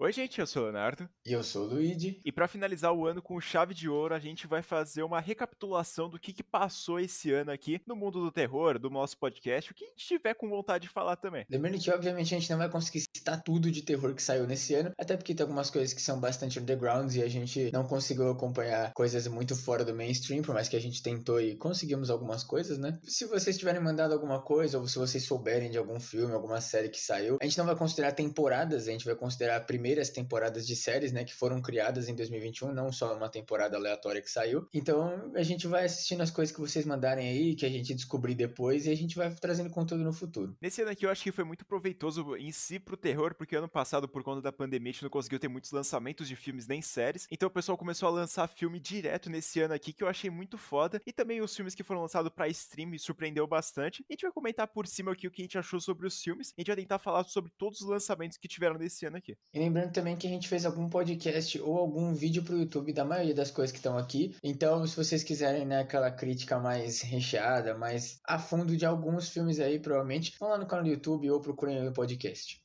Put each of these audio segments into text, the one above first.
Oi, gente, eu sou o Leonardo. E eu sou o Luigi. E para finalizar o ano com chave de ouro, a gente vai fazer uma recapitulação do que, que passou esse ano aqui no mundo do terror, do nosso podcast, o que a gente tiver com vontade de falar também. Lembrando que, obviamente, a gente não vai conseguir citar tudo de terror que saiu nesse ano, até porque tem algumas coisas que são bastante underground e a gente não conseguiu acompanhar coisas muito fora do mainstream, por mais que a gente tentou e conseguimos algumas coisas, né? Se vocês tiverem mandado alguma coisa, ou se vocês souberem de algum filme, alguma série que saiu, a gente não vai considerar temporadas, a gente vai considerar a primeiras temporadas de séries, né, que foram criadas em 2021, não só uma temporada aleatória que saiu. Então, a gente vai assistindo as coisas que vocês mandarem aí, que a gente descobrir depois, e a gente vai trazendo conteúdo no futuro. Nesse ano aqui eu acho que foi muito proveitoso em si pro terror, porque ano passado, por conta da pandemia, a gente não conseguiu ter muitos lançamentos de filmes nem séries. Então o pessoal começou a lançar filme direto nesse ano aqui, que eu achei muito foda. E também os filmes que foram lançados pra stream me surpreendeu bastante. E a gente vai comentar por cima aqui o que a gente achou sobre os filmes. A gente vai tentar falar sobre todos os lançamentos que tiveram nesse ano aqui. E lembrando também que a gente fez algum podcast ou algum vídeo pro YouTube da maioria das coisas que estão aqui. Então, se vocês quiserem, né, aquela crítica mais recheada, mais a fundo de alguns filmes aí, provavelmente, vão lá no canal do YouTube ou procurem o podcast.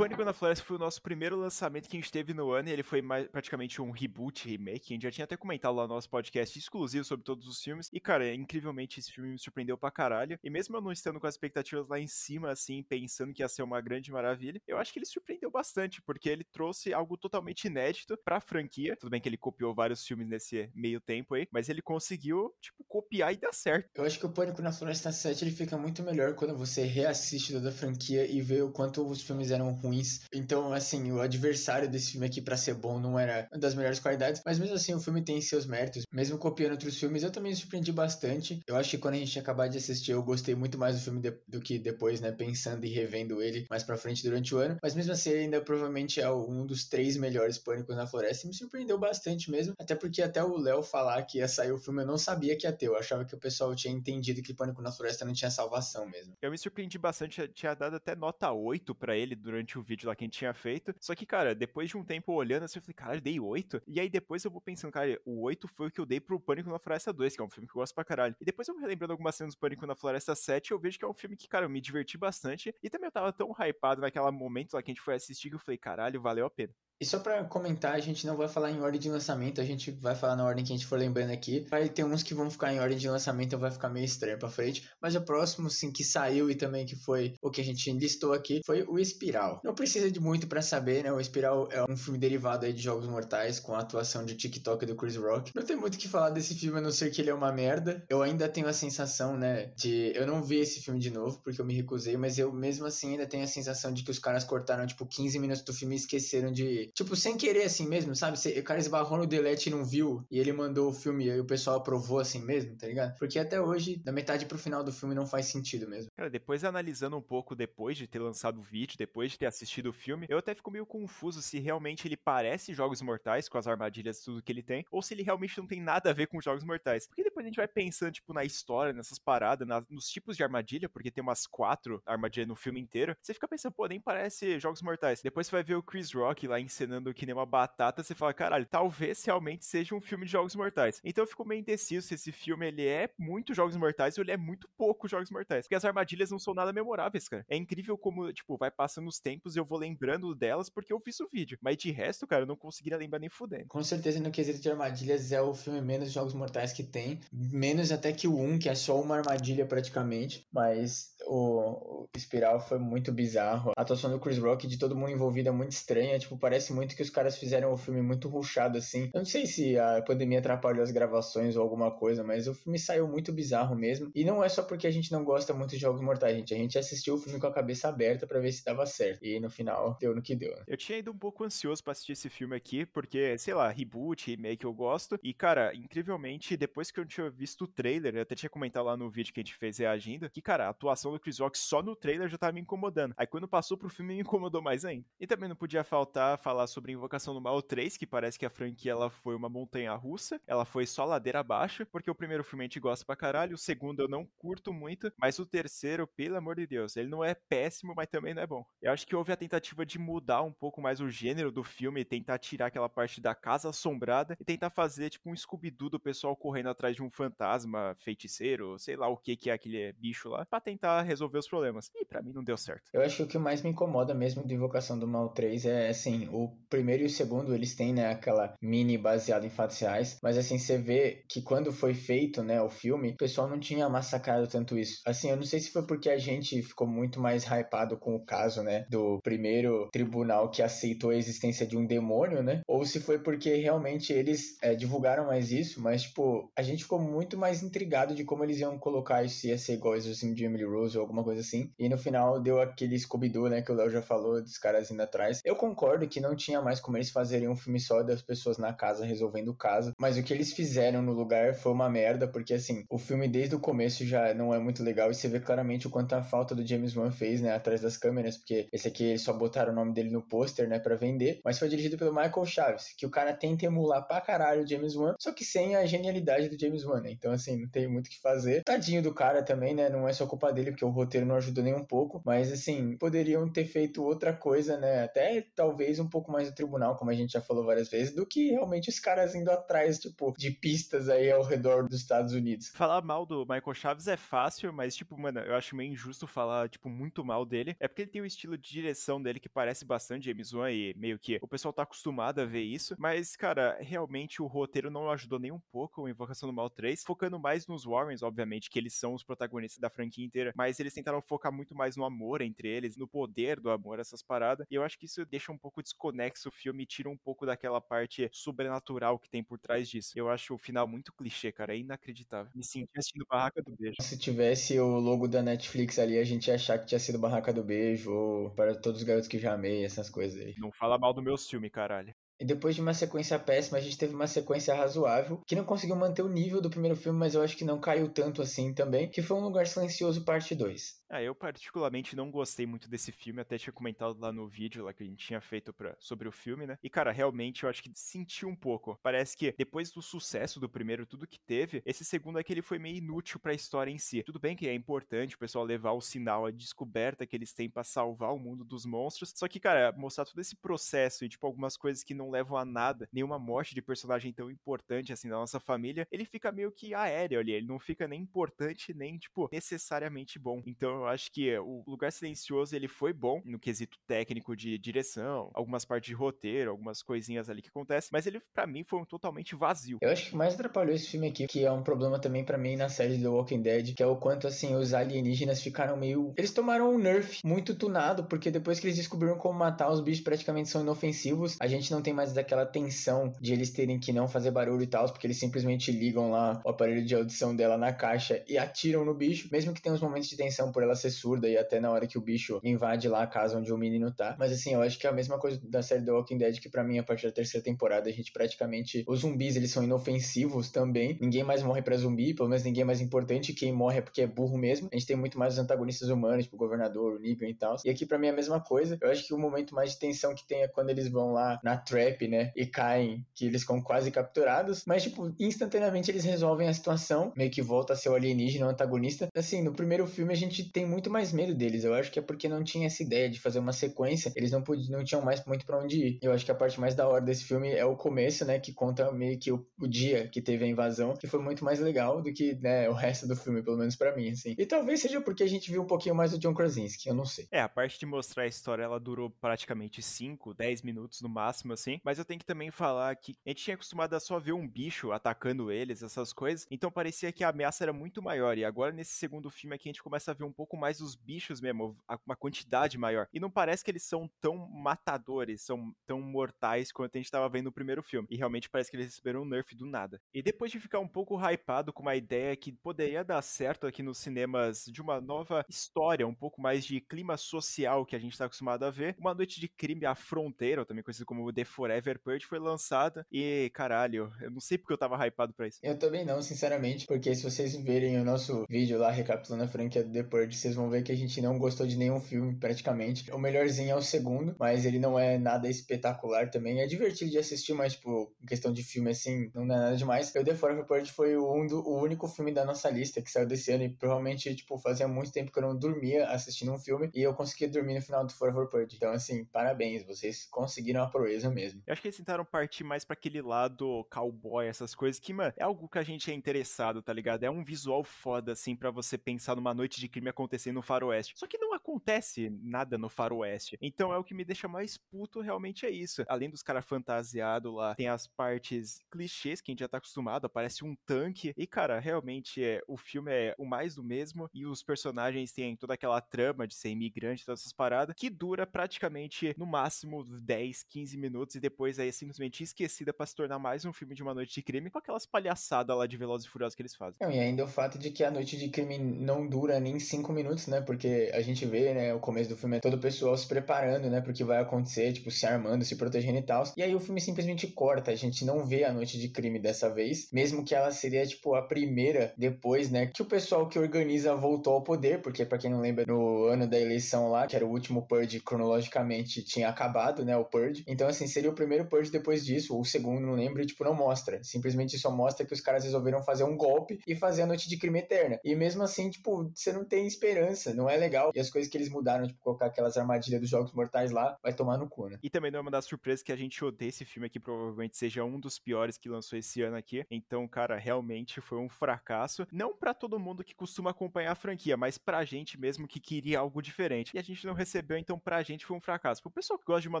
Pânico na Floresta foi o nosso primeiro lançamento que a gente teve no ano e ele foi mais, praticamente um reboot, remake. A gente já tinha até comentado lá no nosso podcast exclusivo sobre todos os filmes. E, cara, incrivelmente esse filme me surpreendeu pra caralho. E mesmo eu não estando com as expectativas lá em cima, assim, pensando que ia ser uma grande maravilha, eu acho que ele surpreendeu bastante, porque ele trouxe algo totalmente inédito pra franquia. Tudo bem que ele copiou vários filmes nesse meio tempo aí, mas ele conseguiu, tipo, copiar e dar certo. Eu acho que o Pânico na Floresta 7 ele fica muito melhor quando você reassiste toda a franquia e vê o quanto os filmes eram ruins ruins. Então, assim, o adversário desse filme aqui, para ser bom, não era das melhores qualidades. Mas mesmo assim, o filme tem seus méritos. Mesmo copiando outros filmes, eu também me surpreendi bastante. Eu acho que quando a gente acabar de assistir, eu gostei muito mais do filme de, do que depois, né? Pensando e revendo ele mais pra frente durante o ano. Mas mesmo assim, ele ainda provavelmente é um dos três melhores Pânicos na Floresta. E me surpreendeu bastante mesmo. Até porque até o Léo falar que ia sair o filme, eu não sabia que ia ter. Eu achava que o pessoal tinha entendido que Pânico na Floresta não tinha salvação mesmo. Eu me surpreendi bastante. Tinha dado até nota 8 para ele durante o vídeo lá que a gente tinha feito. Só que, cara, depois de um tempo olhando assim, eu falei, cara, eu dei 8. E aí depois eu vou pensando, cara, o 8 foi o que eu dei pro Pânico na Floresta 2, que é um filme que eu gosto pra caralho. E depois eu vou relembrando algumas cenas do Pânico na Floresta 7, eu vejo que é um filme que, cara, eu me diverti bastante. E também eu tava tão hypado naquele momento lá que a gente foi assistir que eu falei, caralho, valeu a pena. E só para comentar, a gente não vai falar em ordem de lançamento, a gente vai falar na ordem que a gente for lembrando aqui. Vai ter uns que vão ficar em ordem de lançamento, vai ficar meio estranho pra frente. Mas o próximo, sim, que saiu e também que foi o que a gente listou aqui, foi o Espiral. Não precisa de muito para saber, né? O Espiral é um filme derivado aí de Jogos Mortais, com a atuação de TikTok do Chris Rock. Não tem muito o que falar desse filme, a não ser que ele é uma merda. Eu ainda tenho a sensação, né, de... Eu não vi esse filme de novo, porque eu me recusei, mas eu mesmo assim ainda tenho a sensação de que os caras cortaram, tipo, 15 minutos do filme e esqueceram de... Tipo, sem querer assim mesmo, sabe? O cara esbarrou no delete e não viu, e ele mandou o filme e o pessoal aprovou assim mesmo, tá ligado? Porque até hoje, da metade pro final do filme, não faz sentido mesmo. Cara, depois analisando um pouco depois de ter lançado o vídeo, depois de ter assistido o filme, eu até fico meio confuso se realmente ele parece Jogos Mortais, com as armadilhas e tudo que ele tem, ou se ele realmente não tem nada a ver com Jogos Mortais. Porque depois a gente vai pensando, tipo, na história, nessas paradas, nas, nos tipos de armadilha, porque tem umas quatro armadilhas no filme inteiro, você fica pensando, pô, nem parece Jogos Mortais. Depois você vai ver o Chris Rock lá encenando que nem uma batata, você fala, caralho, talvez realmente seja um filme de Jogos Mortais. Então eu fico meio indeciso se esse filme ele é muito Jogos Mortais ou ele é muito pouco Jogos Mortais. Porque as armadilhas não são nada memoráveis, cara. É incrível como, tipo, vai passando os tempos e eu vou lembrando delas porque eu fiz o vídeo. Mas de resto, cara, eu não conseguiria lembrar nem fudendo. Com certeza, no quesito de armadilhas, é o filme menos Jogos Mortais que tem. Menos até que o 1, que é só uma armadilha praticamente. Mas o, o Espiral foi muito bizarro. A atuação do Chris Rock de todo mundo envolvido é muito estranha. Tipo, parece muito que os caras fizeram o filme muito ruchado, assim. Eu não sei se a pandemia atrapalhou as gravações ou alguma coisa, mas o filme saiu muito bizarro mesmo. E não é só porque a gente não gosta muito de Jogos Mortais, gente. A gente assistiu o filme com a cabeça aberta para ver se dava certo. E no final, deu no que deu. Né? Eu tinha ido um pouco ansioso para assistir esse filme aqui, porque, sei lá, reboot, remake eu gosto. E, cara, incrivelmente, depois que eu tinha visto o trailer, eu até tinha comentado lá no vídeo que a gente fez reagindo, que, cara, a atuação do Chris Rock só no trailer já tava me incomodando. Aí quando passou pro filme, me incomodou mais ainda. E também não podia faltar falar falar sobre Invocação do Mal 3, que parece que a franquia ela foi uma montanha russa, ela foi só ladeira abaixo, porque o primeiro filme a gente gosta pra caralho, o segundo eu não curto muito, mas o terceiro, pelo amor de Deus, ele não é péssimo, mas também não é bom. Eu acho que houve a tentativa de mudar um pouco mais o gênero do filme, tentar tirar aquela parte da casa assombrada e tentar fazer tipo um Scooby-Doo do pessoal correndo atrás de um fantasma, feiticeiro, sei lá o que que é aquele bicho lá, para tentar resolver os problemas. E para mim não deu certo. Eu acho que o que mais me incomoda mesmo de Invocação do Mal 3 é assim, o primeiro e o segundo eles têm, né, aquela mini baseada em fatos reais, mas assim, você vê que quando foi feito, né, o filme, o pessoal não tinha massacrado tanto isso. Assim, eu não sei se foi porque a gente ficou muito mais hypado com o caso, né, do primeiro tribunal que aceitou a existência de um demônio, né, ou se foi porque realmente eles é, divulgaram mais isso, mas, tipo, a gente ficou muito mais intrigado de como eles iam colocar isso, se ia ser igual Exorcismo de Emily Rose ou alguma coisa assim, e no final deu aquele Scooby-Doo, né, que o Léo já falou, dos caras indo atrás. Eu concordo que não tinha mais como eles fazerem um filme só das pessoas na casa resolvendo o caso, mas o que eles fizeram no lugar foi uma merda, porque, assim, o filme desde o começo já não é muito legal, e você vê claramente o quanto a falta do James Wan fez, né, atrás das câmeras, porque esse aqui eles só botaram o nome dele no pôster, né, para vender, mas foi dirigido pelo Michael Chaves, que o cara tenta emular pra caralho o James Wan, só que sem a genialidade do James Wan, né? Então, assim, não tem muito o que fazer. Tadinho do cara também, né? Não é só culpa dele, porque o roteiro não ajudou nem um pouco, mas, assim, poderiam ter feito outra coisa, né? Até talvez um pouco mais do tribunal, como a gente já falou várias vezes, do que realmente os caras indo atrás, tipo, de pistas aí ao redor dos Estados Unidos. Falar mal do Michael Chaves é fácil, mas, tipo, mano, eu acho meio injusto falar, tipo, muito mal dele. É porque ele tem o estilo de direção dele que parece bastante James Wan e meio que o pessoal tá acostumado a ver isso. Mas, cara, realmente o roteiro não ajudou nem um pouco o Invocação do Mal 3, focando mais nos Warrens, obviamente, que eles são os protagonistas da franquia inteira, mas eles tentaram focar muito mais no amor entre eles, no poder do amor, essas paradas. E eu acho que isso deixa um pouco desconexo o filme e tira um pouco daquela parte sobrenatural que tem por trás disso. Eu acho o final muito clichê, cara, é inacreditável. Me senti assistindo Barraca do Beijo. Se tivesse o logo da Netflix ali, a gente ia achar que tinha sido Barraca do Beijo, ou para todos os garotos que já amei, essas coisas aí. Não fala mal do meu filme, caralho. E depois de uma sequência péssima, a gente teve uma sequência razoável, que não conseguiu manter o nível do primeiro filme, mas eu acho que não caiu tanto assim também, que foi Um Lugar Silencioso Parte 2. Ah, eu particularmente não gostei muito desse filme, até tinha comentado lá no vídeo lá que a gente tinha feito pra, sobre o filme, né? E cara, realmente eu acho que senti um pouco. Parece que depois do sucesso do primeiro, tudo que teve, esse segundo é que ele foi meio inútil para a história em si. Tudo bem que é importante o pessoal levar o sinal, a descoberta que eles têm para salvar o mundo dos monstros, só que cara, mostrar todo esse processo e tipo algumas coisas que não levam a nada, nenhuma morte de personagem tão importante assim da nossa família, ele fica meio que aéreo ali, ele não fica nem importante nem tipo necessariamente bom. Então eu acho que o Lugar Silencioso ele foi bom no quesito técnico de direção, algumas partes de roteiro, algumas coisinhas ali que acontecem, mas ele para mim foi um totalmente vazio. Eu acho que mais atrapalhou esse filme aqui, que é um problema também para mim na série The Walking Dead, que é o quanto assim os alienígenas ficaram meio, eles tomaram um nerf muito tunado, porque depois que eles descobriram como matar os bichos praticamente são inofensivos, a gente não tem mais daquela tensão de eles terem que não fazer barulho e tal, porque eles simplesmente ligam lá o aparelho de audição dela na caixa e atiram no bicho, mesmo que tenha uns momentos de tensão por ela ser surda e até na hora que o bicho invade lá a casa onde o menino tá. Mas assim, eu acho que é a mesma coisa da série The Walking Dead, que para mim, a partir da terceira temporada, a gente praticamente. Os zumbis, eles são inofensivos também. Ninguém mais morre pra zumbi, pelo menos ninguém é mais importante. Quem morre é porque é burro mesmo. A gente tem muito mais os antagonistas humanos, tipo o governador, o Negan e tal. E aqui para mim é a mesma coisa. Eu acho que o momento mais de tensão que tem é quando eles vão lá na trap, né? E caem, que eles ficam quase capturados. Mas, tipo, instantaneamente eles resolvem a situação. Meio que volta a ser o alienígena, o antagonista. Assim, no primeiro filme a gente tem muito mais medo deles. Eu acho que é porque não tinha essa ideia de fazer uma sequência. Eles não, podiam, não tinham mais muito para onde ir. Eu acho que a parte mais da hora desse filme é o começo, né? Que conta meio que o, o dia que teve a invasão, que foi muito mais legal do que né, o resto do filme, pelo menos para mim, assim. E talvez seja porque a gente viu um pouquinho mais do John Krasinski, eu não sei. É, a parte de mostrar a história, ela durou praticamente 5, 10 minutos no máximo, assim. Mas eu tenho que também falar que a gente tinha acostumado a só ver um bicho atacando eles, essas coisas. Então parecia que a ameaça era muito maior. E agora, nesse segundo filme aqui, a gente começa a ver um pouco mais os bichos mesmo, uma quantidade maior. E não parece que eles são tão matadores, são tão mortais quanto a gente tava vendo no primeiro filme. E realmente parece que eles receberam um nerf do nada. E depois de ficar um pouco hypado com uma ideia que poderia dar certo aqui nos cinemas de uma nova história, um pouco mais de clima social que a gente tá acostumado a ver, Uma Noite de Crime à Fronteira, também conhecido como The Forever Purge, foi lançada. E, caralho, eu não sei porque eu tava hypado pra isso. Eu também não, sinceramente, porque se vocês verem o nosso vídeo lá recapitulando a franquia The Purge porque vocês vão ver que a gente não gostou de nenhum filme praticamente. O melhorzinho é o segundo, mas ele não é nada espetacular também. É divertido de assistir, mas, tipo, em questão de filme assim, não é nada demais. Eu The Forever Purge foi o, um do, o único filme da nossa lista que saiu desse ano e provavelmente, tipo, fazia muito tempo que eu não dormia assistindo um filme e eu consegui dormir no final do Forever Purge. Então, assim, parabéns, vocês conseguiram a proeza mesmo. Eu acho que eles tentaram partir mais para aquele lado cowboy, essas coisas que, mano, é algo que a gente é interessado, tá ligado? É um visual foda, assim, para você pensar numa noite de crime acontecendo no faroeste. Só que não acontece nada no faroeste. Então é o que me deixa mais puto, realmente é isso. Além dos caras fantasiados lá, tem as partes clichês que a gente já tá acostumado, aparece um tanque. E, cara, realmente é, o filme é o mais do mesmo. E os personagens têm toda aquela trama de ser imigrante, todas essas paradas, que dura praticamente no máximo 10, 15 minutos e depois é simplesmente esquecida para se tornar mais um filme de uma noite de crime com aquelas palhaçadas lá de Velozes e Furiosos que eles fazem. Não, e ainda o fato de que a noite de crime não dura nem 5 minutos, né? Porque a gente vê, né, o começo do filme é todo o pessoal se preparando, né, porque vai acontecer, tipo, se armando, se protegendo e tal. E aí o filme simplesmente corta, a gente não vê a noite de crime dessa vez, mesmo que ela seria, tipo, a primeira depois, né, que o pessoal que organiza voltou ao poder, porque para quem não lembra, no ano da eleição lá, que era o último Purge cronologicamente, tinha acabado, né, o Purge. Então, assim, seria o primeiro Purge depois disso, ou o segundo, não lembro, e, tipo, não mostra. Simplesmente só mostra que os caras resolveram fazer um golpe e fazer a noite de crime eterna. E mesmo assim, tipo, você não tem esperança, não é legal. E as coisas que eles mudaram, tipo, colocar aquelas armadilhas dos Jogos Mortais lá, vai tomar no cu, né? E também não é uma das surpresas que a gente odeia esse filme aqui, provavelmente seja um dos piores que lançou esse ano aqui. Então, cara, realmente foi um fracasso. Não para todo mundo que costuma acompanhar a franquia, mas pra gente mesmo que queria algo diferente. E a gente não recebeu, então pra gente foi um fracasso. Pro pessoal que gosta de Uma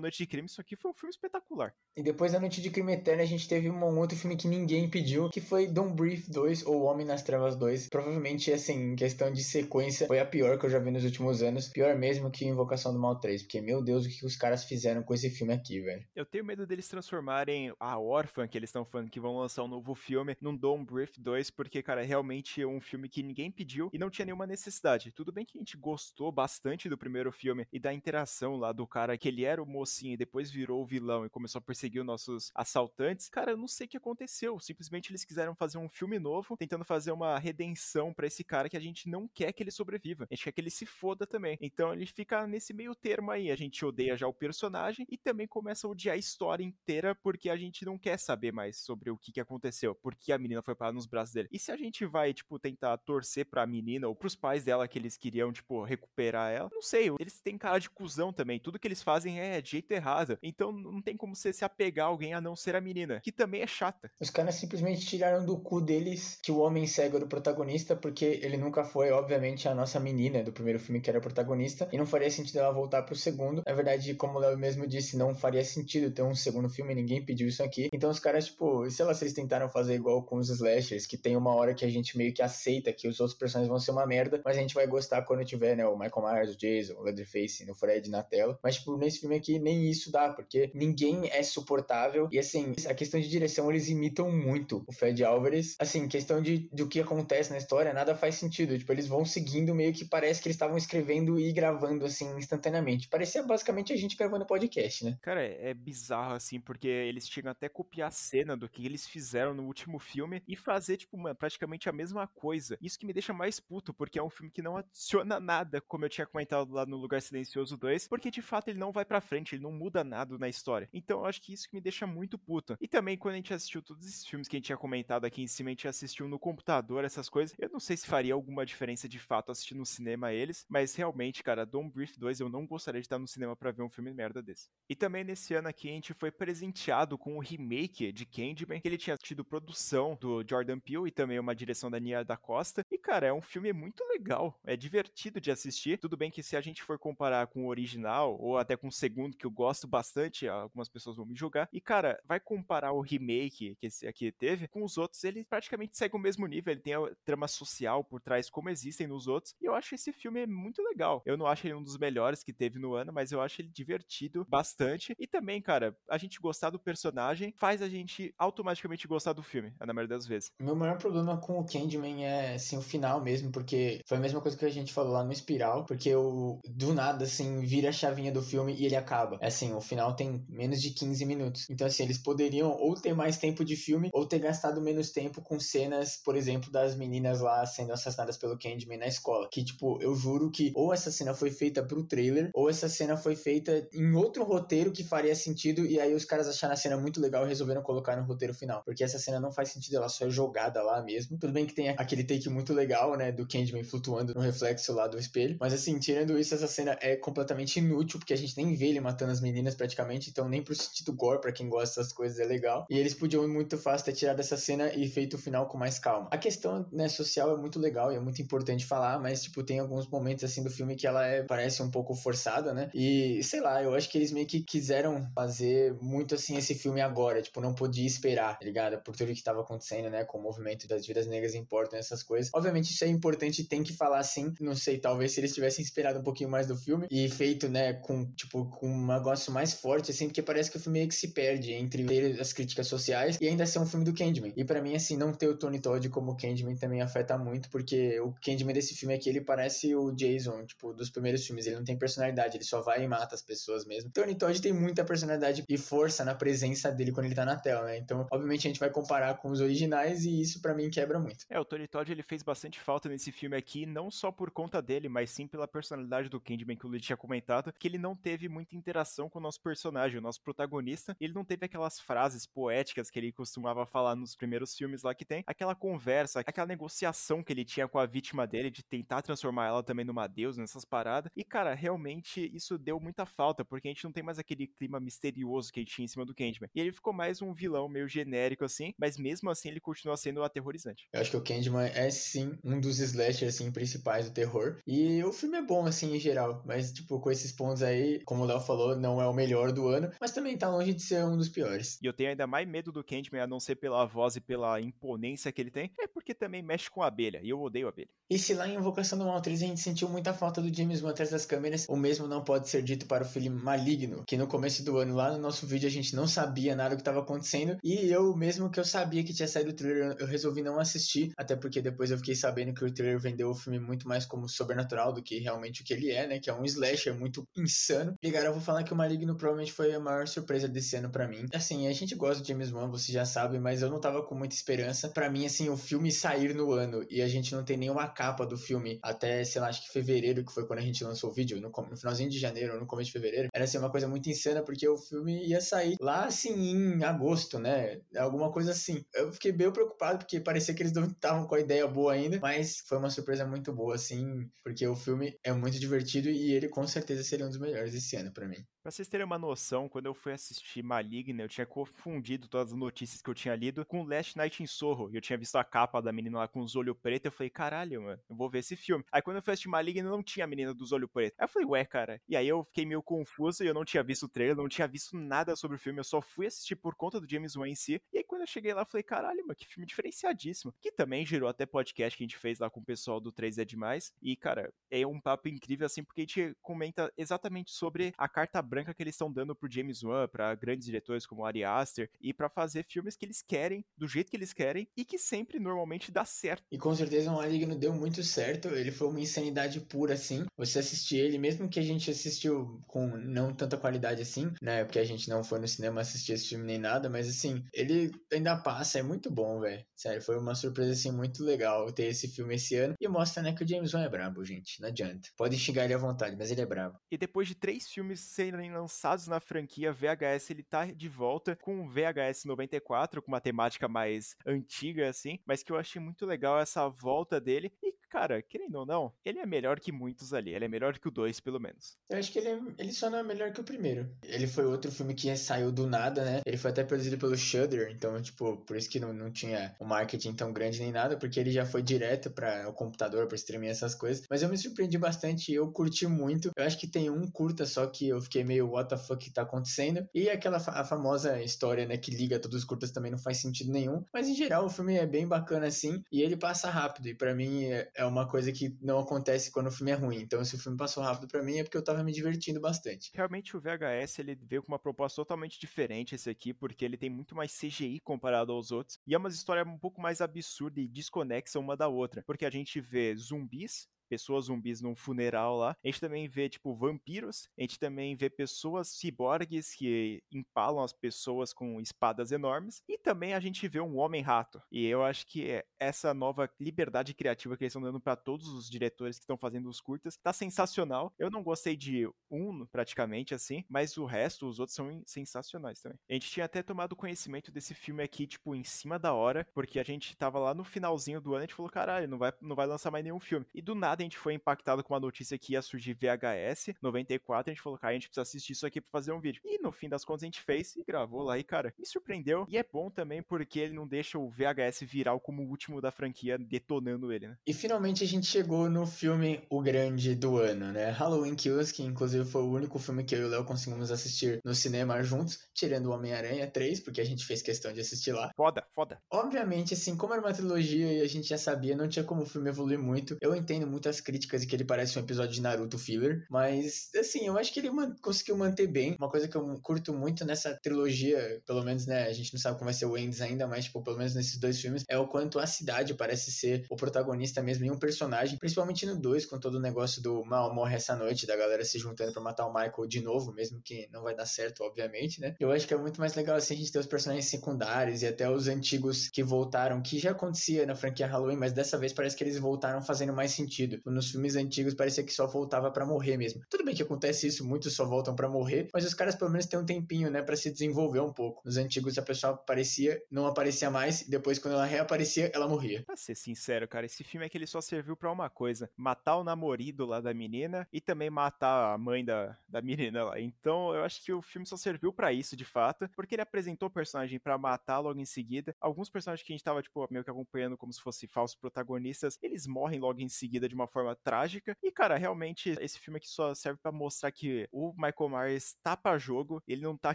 Noite de Crime, isso aqui foi um filme espetacular. E depois da Noite de Crime Eterna, a gente teve um outro filme que ninguém pediu, que foi Don't Breathe 2, ou Homem nas Trevas 2. Provavelmente, assim, em questão de sequência, foi a pior que eu já vi nos últimos anos. Pior mesmo que Invocação do Mal 3, porque, meu Deus, o que os caras fizeram com esse filme aqui, velho. Eu tenho medo deles transformarem a órfã que eles estão falando que vão lançar um novo filme num Don't Breathe 2, porque, cara, é realmente um filme que ninguém pediu e não tinha nenhuma necessidade. Tudo bem que a gente gostou bastante do primeiro filme e da interação lá do cara que ele era o mocinho e depois virou o vilão e começou a perseguir os nossos assaltantes. Cara, eu não sei o que aconteceu. Simplesmente eles quiseram fazer um filme novo, tentando fazer uma redenção para esse cara que a gente não quer que ele sobreviva. A gente quer que ele se foda também. Então ele fica nesse meio termo aí. A gente odeia já o personagem e também começa a odiar a história inteira porque a gente não quer saber mais sobre o que, que aconteceu, porque a menina foi parar nos braços dele. E se a gente vai, tipo, tentar torcer pra menina ou pros pais dela que eles queriam, tipo, recuperar ela, não sei, eles têm cara de cuzão também. Tudo que eles fazem é de jeito errado. Então não tem como você se apegar a alguém a não ser a menina, que também é chata. Os caras simplesmente tiraram do cu deles que o homem cego era o protagonista, porque ele nunca foi, obviamente, a nossa menina do primeiro filme que era protagonista, e não faria sentido ela voltar pro segundo. Na verdade, como o Léo mesmo disse, não faria sentido ter um segundo filme, ninguém pediu isso aqui. Então os caras, tipo, sei lá, vocês tentaram fazer igual com os slashers, que tem uma hora que a gente meio que aceita que os outros personagens vão ser uma merda, mas a gente vai gostar quando tiver, né, o Michael Myers, o Jason, o Leatherface, o Fred na tela. Mas, tipo, nesse filme aqui, nem isso dá, porque ninguém é suportável. E, assim, a questão de direção, eles imitam muito o Fred Álvares. Assim, questão de do que acontece na história, nada faz sentido. Tipo, eles vão seguindo meio que parece que eles estavam escrevendo e gravando, assim, instantaneamente. Parecia basicamente a gente gravando podcast, né? Cara, é, é bizarro, assim, porque eles chegam até a copiar a cena do que eles fizeram no último filme e fazer, tipo, uma, praticamente a mesma coisa. Isso que me deixa mais puto, porque é um filme que não adiciona nada, como eu tinha comentado lá no Lugar Silencioso 2, porque de fato ele não vai pra frente, ele não muda nada na história. Então eu acho que isso que me deixa muito puto. E também quando a gente assistiu todos esses filmes que a gente tinha comentado aqui em cima, a gente assistiu no computador, essas coisas, eu não sei se faria alguma diferença de fato assistir no cinema eles, mas realmente, cara, Don't Brief 2 eu não gostaria de estar no cinema para ver um filme merda desse. E também nesse ano aqui a gente foi presenteado com o remake de Candyman, que ele tinha tido produção do Jordan Peele e também uma direção da Nia da Costa. E cara, é um filme muito legal, é divertido de assistir. Tudo bem que se a gente for comparar com o original ou até com o segundo que eu gosto bastante, algumas pessoas vão me julgar. E cara, vai comparar o remake que esse aqui teve com os outros, ele praticamente segue o mesmo nível, ele tem a trama social por trás como existem nos outros. E eu acho esse filme muito legal. Eu não acho ele um dos melhores que teve no ano, mas eu acho ele divertido bastante. E também, cara, a gente gostar do personagem faz a gente automaticamente gostar do filme, na maioria das vezes. Meu maior problema com o Candyman é, assim, o final mesmo, porque foi a mesma coisa que a gente falou lá no Espiral, porque o do nada, assim, vira a chavinha do filme e ele acaba. Assim, o final tem menos de 15 minutos. Então, assim, eles poderiam ou ter mais tempo de filme ou ter gastado menos tempo com cenas, por exemplo, das meninas lá sendo assassinadas pelo Candyman na escola. Que, tipo, eu juro que ou essa cena foi feita pro trailer, ou essa cena foi feita em outro roteiro que faria sentido, e aí os caras acharam a cena muito legal e resolveram colocar no roteiro final. Porque essa cena não faz sentido, ela só é jogada lá mesmo. Tudo bem que tem aquele take muito legal, né, do Candyman flutuando no reflexo lá do espelho, mas assim, tirando isso, essa cena é completamente inútil, porque a gente nem vê ele matando as meninas praticamente, então nem pro sentido gore, pra quem gosta dessas coisas, é legal. E eles podiam muito fácil ter tirado essa cena e feito o final com mais calma. A questão, né, social é muito legal e é muito importante falar, mas, tipo, tem alguns momentos, assim, do filme que ela é, parece um pouco forçada, né? E, sei lá, eu acho que eles meio que quiseram fazer muito, assim, esse filme agora, tipo, não podia esperar, tá ligado? Por tudo que tava acontecendo, né, com o movimento das vidas negras importam, essas coisas. Obviamente, isso é importante, tem que falar assim, não sei, talvez se eles tivessem esperado um pouquinho mais do filme e feito, né, com, tipo, com um negócio mais forte, assim, porque parece que o filme meio que se perde entre ter as críticas sociais e ainda ser um filme do Candyman. E para mim, assim, não ter o Tony Todd como Candyman também afeta muito, porque o Candyman desse filme aqui, ele parece o Jason, tipo, dos primeiros filmes. Ele não tem personalidade, ele só vai e mata as pessoas mesmo. Tony Todd tem muita personalidade e força na presença dele quando ele tá na tela, né? Então, obviamente, a gente vai comparar com os originais e isso para mim quebra muito. É, o Tony Todd, ele fez bastante falta nesse filme aqui, não só por conta dele, mas sim pela personalidade do Candyman que o Luiz tinha comentado, que ele não teve muita interação com o nosso personagem, o nosso protagonista. Ele não teve aquelas frases poéticas que ele costumava falar nos primeiros filmes lá que tem, aquela conversa, aquela negociação que ele tinha com a vítima dele de tentar transformar ela também numa deusa nessas paradas. E cara, realmente isso deu muita falta, porque a gente não tem mais aquele clima misterioso que a gente tinha em cima do Candyman. E ele ficou mais um vilão meio genérico assim, mas mesmo assim ele continua sendo aterrorizante. Eu acho que o Candyman é sim um dos slashers assim principais do terror. E o filme é bom assim em geral, mas tipo com esses pontos aí, como o Léo falou, não é o melhor do ano, mas também tá longe de ser um dos piores. E eu tenho ainda mais medo do Candyman, a não ser pela voz e pela imponência que ele tem, é porque também mexe com a abelha, e eu odeio abelha. E se lá em Invocação do Mal 3 a gente sentiu muita falta do James Wan atrás das câmeras, o mesmo não pode ser dito para o filme Maligno, que no começo do ano, lá no nosso vídeo, a gente não sabia nada do que estava acontecendo, e eu, mesmo que eu sabia que tinha saído o trailer, eu resolvi não assistir, até porque depois eu fiquei sabendo que o trailer vendeu o filme muito mais como sobrenatural do que realmente o que ele é, né, que é um slasher muito insano. E cara, eu vou falar que o Maligno provavelmente foi a maior surpresa desse ano para mim. Assim, a gente gosta do James Wan, você já sabe, mas eu não tava com muita esperança. Para mim, assim, o filme sair no ano e a gente não tem nenhuma capa do filme até, sei lá, acho que fevereiro, que foi quando a gente lançou o vídeo, no, no finalzinho de janeiro, no começo de fevereiro, era assim uma coisa muito insana, porque o filme ia sair lá assim em agosto, né? Alguma coisa assim. Eu fiquei bem preocupado, porque parecia que eles não estavam com a ideia boa ainda, mas foi uma surpresa muito boa, assim, porque o filme é muito divertido e ele com certeza seria um dos melhores esse ano para mim. Pra vocês terem uma noção, quando eu fui assistir Maligna, eu tinha confundido todas as notícias que eu tinha lido com Last Night in Sorro. Eu tinha visto a capa da menina lá com os olhos pretos, eu falei, caralho, mano, eu vou ver esse filme. Aí quando eu fui assistir Maligna, não tinha a menina dos olhos pretos. Aí eu falei, ué, cara. E aí eu fiquei meio confuso e eu não tinha visto o trailer, não tinha visto nada sobre o filme, eu só fui assistir por conta do James Wan em si. E aí quando eu cheguei lá, eu falei, caralho, mano, que filme diferenciadíssimo. Que também gerou até podcast que a gente fez lá com o pessoal do 3 é Demais. E, cara, é um papo incrível, assim, porque a gente comenta exatamente sobre a carta branca que eles estão dando pro James Wan, para grandes diretores como Ari Aster, e para fazer filmes que eles querem, do jeito que eles querem, e que sempre normalmente dá certo. E com certeza o Maligno deu muito certo, ele foi uma insanidade pura, assim. Você assistir ele, mesmo que a gente assistiu com não tanta qualidade assim, né? Porque a gente não foi no cinema assistir esse filme nem nada, mas assim, ele ainda passa, é muito bom, velho. Sério, foi uma surpresa, assim, muito legal ter esse filme esse ano. E mostra, né, que o James Wan é brabo, gente. Não adianta. Pode xingar ele à vontade, mas ele é brabo. E depois de três filmes serem lançados na franquia VHS, ele tá de volta com o VHS 94, com uma temática mais antiga, assim, mas que eu achei muito legal essa volta dele. E, cara, querendo ou não, ele é melhor que muitos ali. Ele é melhor que o 2, pelo menos. Eu acho que ele, é, ele só não é melhor que o primeiro. Ele foi outro filme que saiu do nada, né? Ele foi até produzido pelo Shudder, então, tipo, por isso que não, não tinha um marketing tão grande nem nada, porque ele já foi direto para o computador, para streaming, essas coisas. Mas eu me surpreendi bastante, eu curti muito. Eu acho que tem um curta só que eu fiquei meio, what the fuck tá acontecendo. E aquela a famosa história, né, que liga todos os curtas também não faz sentido nenhum. Mas em geral o filme é bem bacana assim e ele passa rápido. E para mim é, uma coisa que não acontece quando o filme é ruim. Então se o filme passou rápido para mim é porque eu tava me divertindo bastante. Realmente o VHS ele veio com uma proposta totalmente diferente esse aqui, porque ele tem muito mais CGI comparado aos outros. E é uma história um pouco mais absurda e desconexa uma da outra. Porque a gente vê zumbis pessoas zumbis num funeral lá. A gente também vê, tipo, vampiros. A gente também vê pessoas ciborgues que empalam as pessoas com espadas enormes. E também a gente vê um homem-rato. E eu acho que essa nova liberdade criativa que eles estão dando para todos os diretores que estão fazendo os curtas tá sensacional. Eu não gostei de um, praticamente, assim, mas o resto, os outros são sensacionais também. A gente tinha até tomado conhecimento desse filme aqui, tipo, em cima da hora, porque a gente tava lá no finalzinho do ano e a gente falou, caralho, não vai, não vai lançar mais nenhum filme. E do nada a gente foi impactado com uma notícia que ia surgir VHS 94, a gente falou, cara, a gente precisa assistir isso aqui pra fazer um vídeo. E no fim das contas a gente fez e gravou lá e, cara, me surpreendeu. E é bom também porque ele não deixa o VHS viral como o último da franquia, detonando ele, né? E finalmente a gente chegou no filme O Grande do Ano, né? Halloween Kills, que inclusive foi o único filme que eu e o Léo conseguimos assistir no cinema juntos, tirando o Homem-Aranha 3, porque a gente fez questão de assistir lá. Foda, foda. Obviamente, assim, como era uma trilogia e a gente já sabia, não tinha como o filme evoluir muito. Eu entendo muitas críticas e que ele parece um episódio de Naruto filler, mas, assim, eu acho que ele man conseguiu manter bem. Uma coisa que eu curto muito nessa trilogia, pelo menos, né, a gente não sabe como vai ser o Endes ainda, mas, tipo, pelo menos nesses dois filmes, é o quanto a cidade parece ser o protagonista mesmo em um personagem, principalmente no 2, com todo o negócio do mal morre essa noite, da galera se juntando para matar o Michael de novo, mesmo que não vai dar certo, obviamente, né? Eu acho que é muito mais legal assim a gente ter os personagens secundários e até os antigos que voltaram, que já acontecia na franquia Halloween, mas dessa vez parece que eles voltaram fazendo mais sentido. Nos filmes antigos parecia que só voltava para morrer mesmo. Tudo bem que acontece isso, muitos só voltam para morrer, mas os caras pelo menos têm um tempinho, né, para se desenvolver um pouco. Nos antigos a pessoa aparecia, não aparecia mais, e depois quando ela reaparecia, ela morria. Pra ser sincero, cara, esse filme é que ele só serviu para uma coisa: matar o namorado lá da menina e também matar a mãe da, da menina lá. Então eu acho que o filme só serviu para isso de fato, porque ele apresentou o personagem para matar logo em seguida. Alguns personagens que a gente tava, tipo, meio que acompanhando como se fossem falsos protagonistas, eles morrem logo em seguida de uma forma trágica. E, cara, realmente, esse filme aqui só serve para mostrar que o Michael Myers tá pra jogo, ele não tá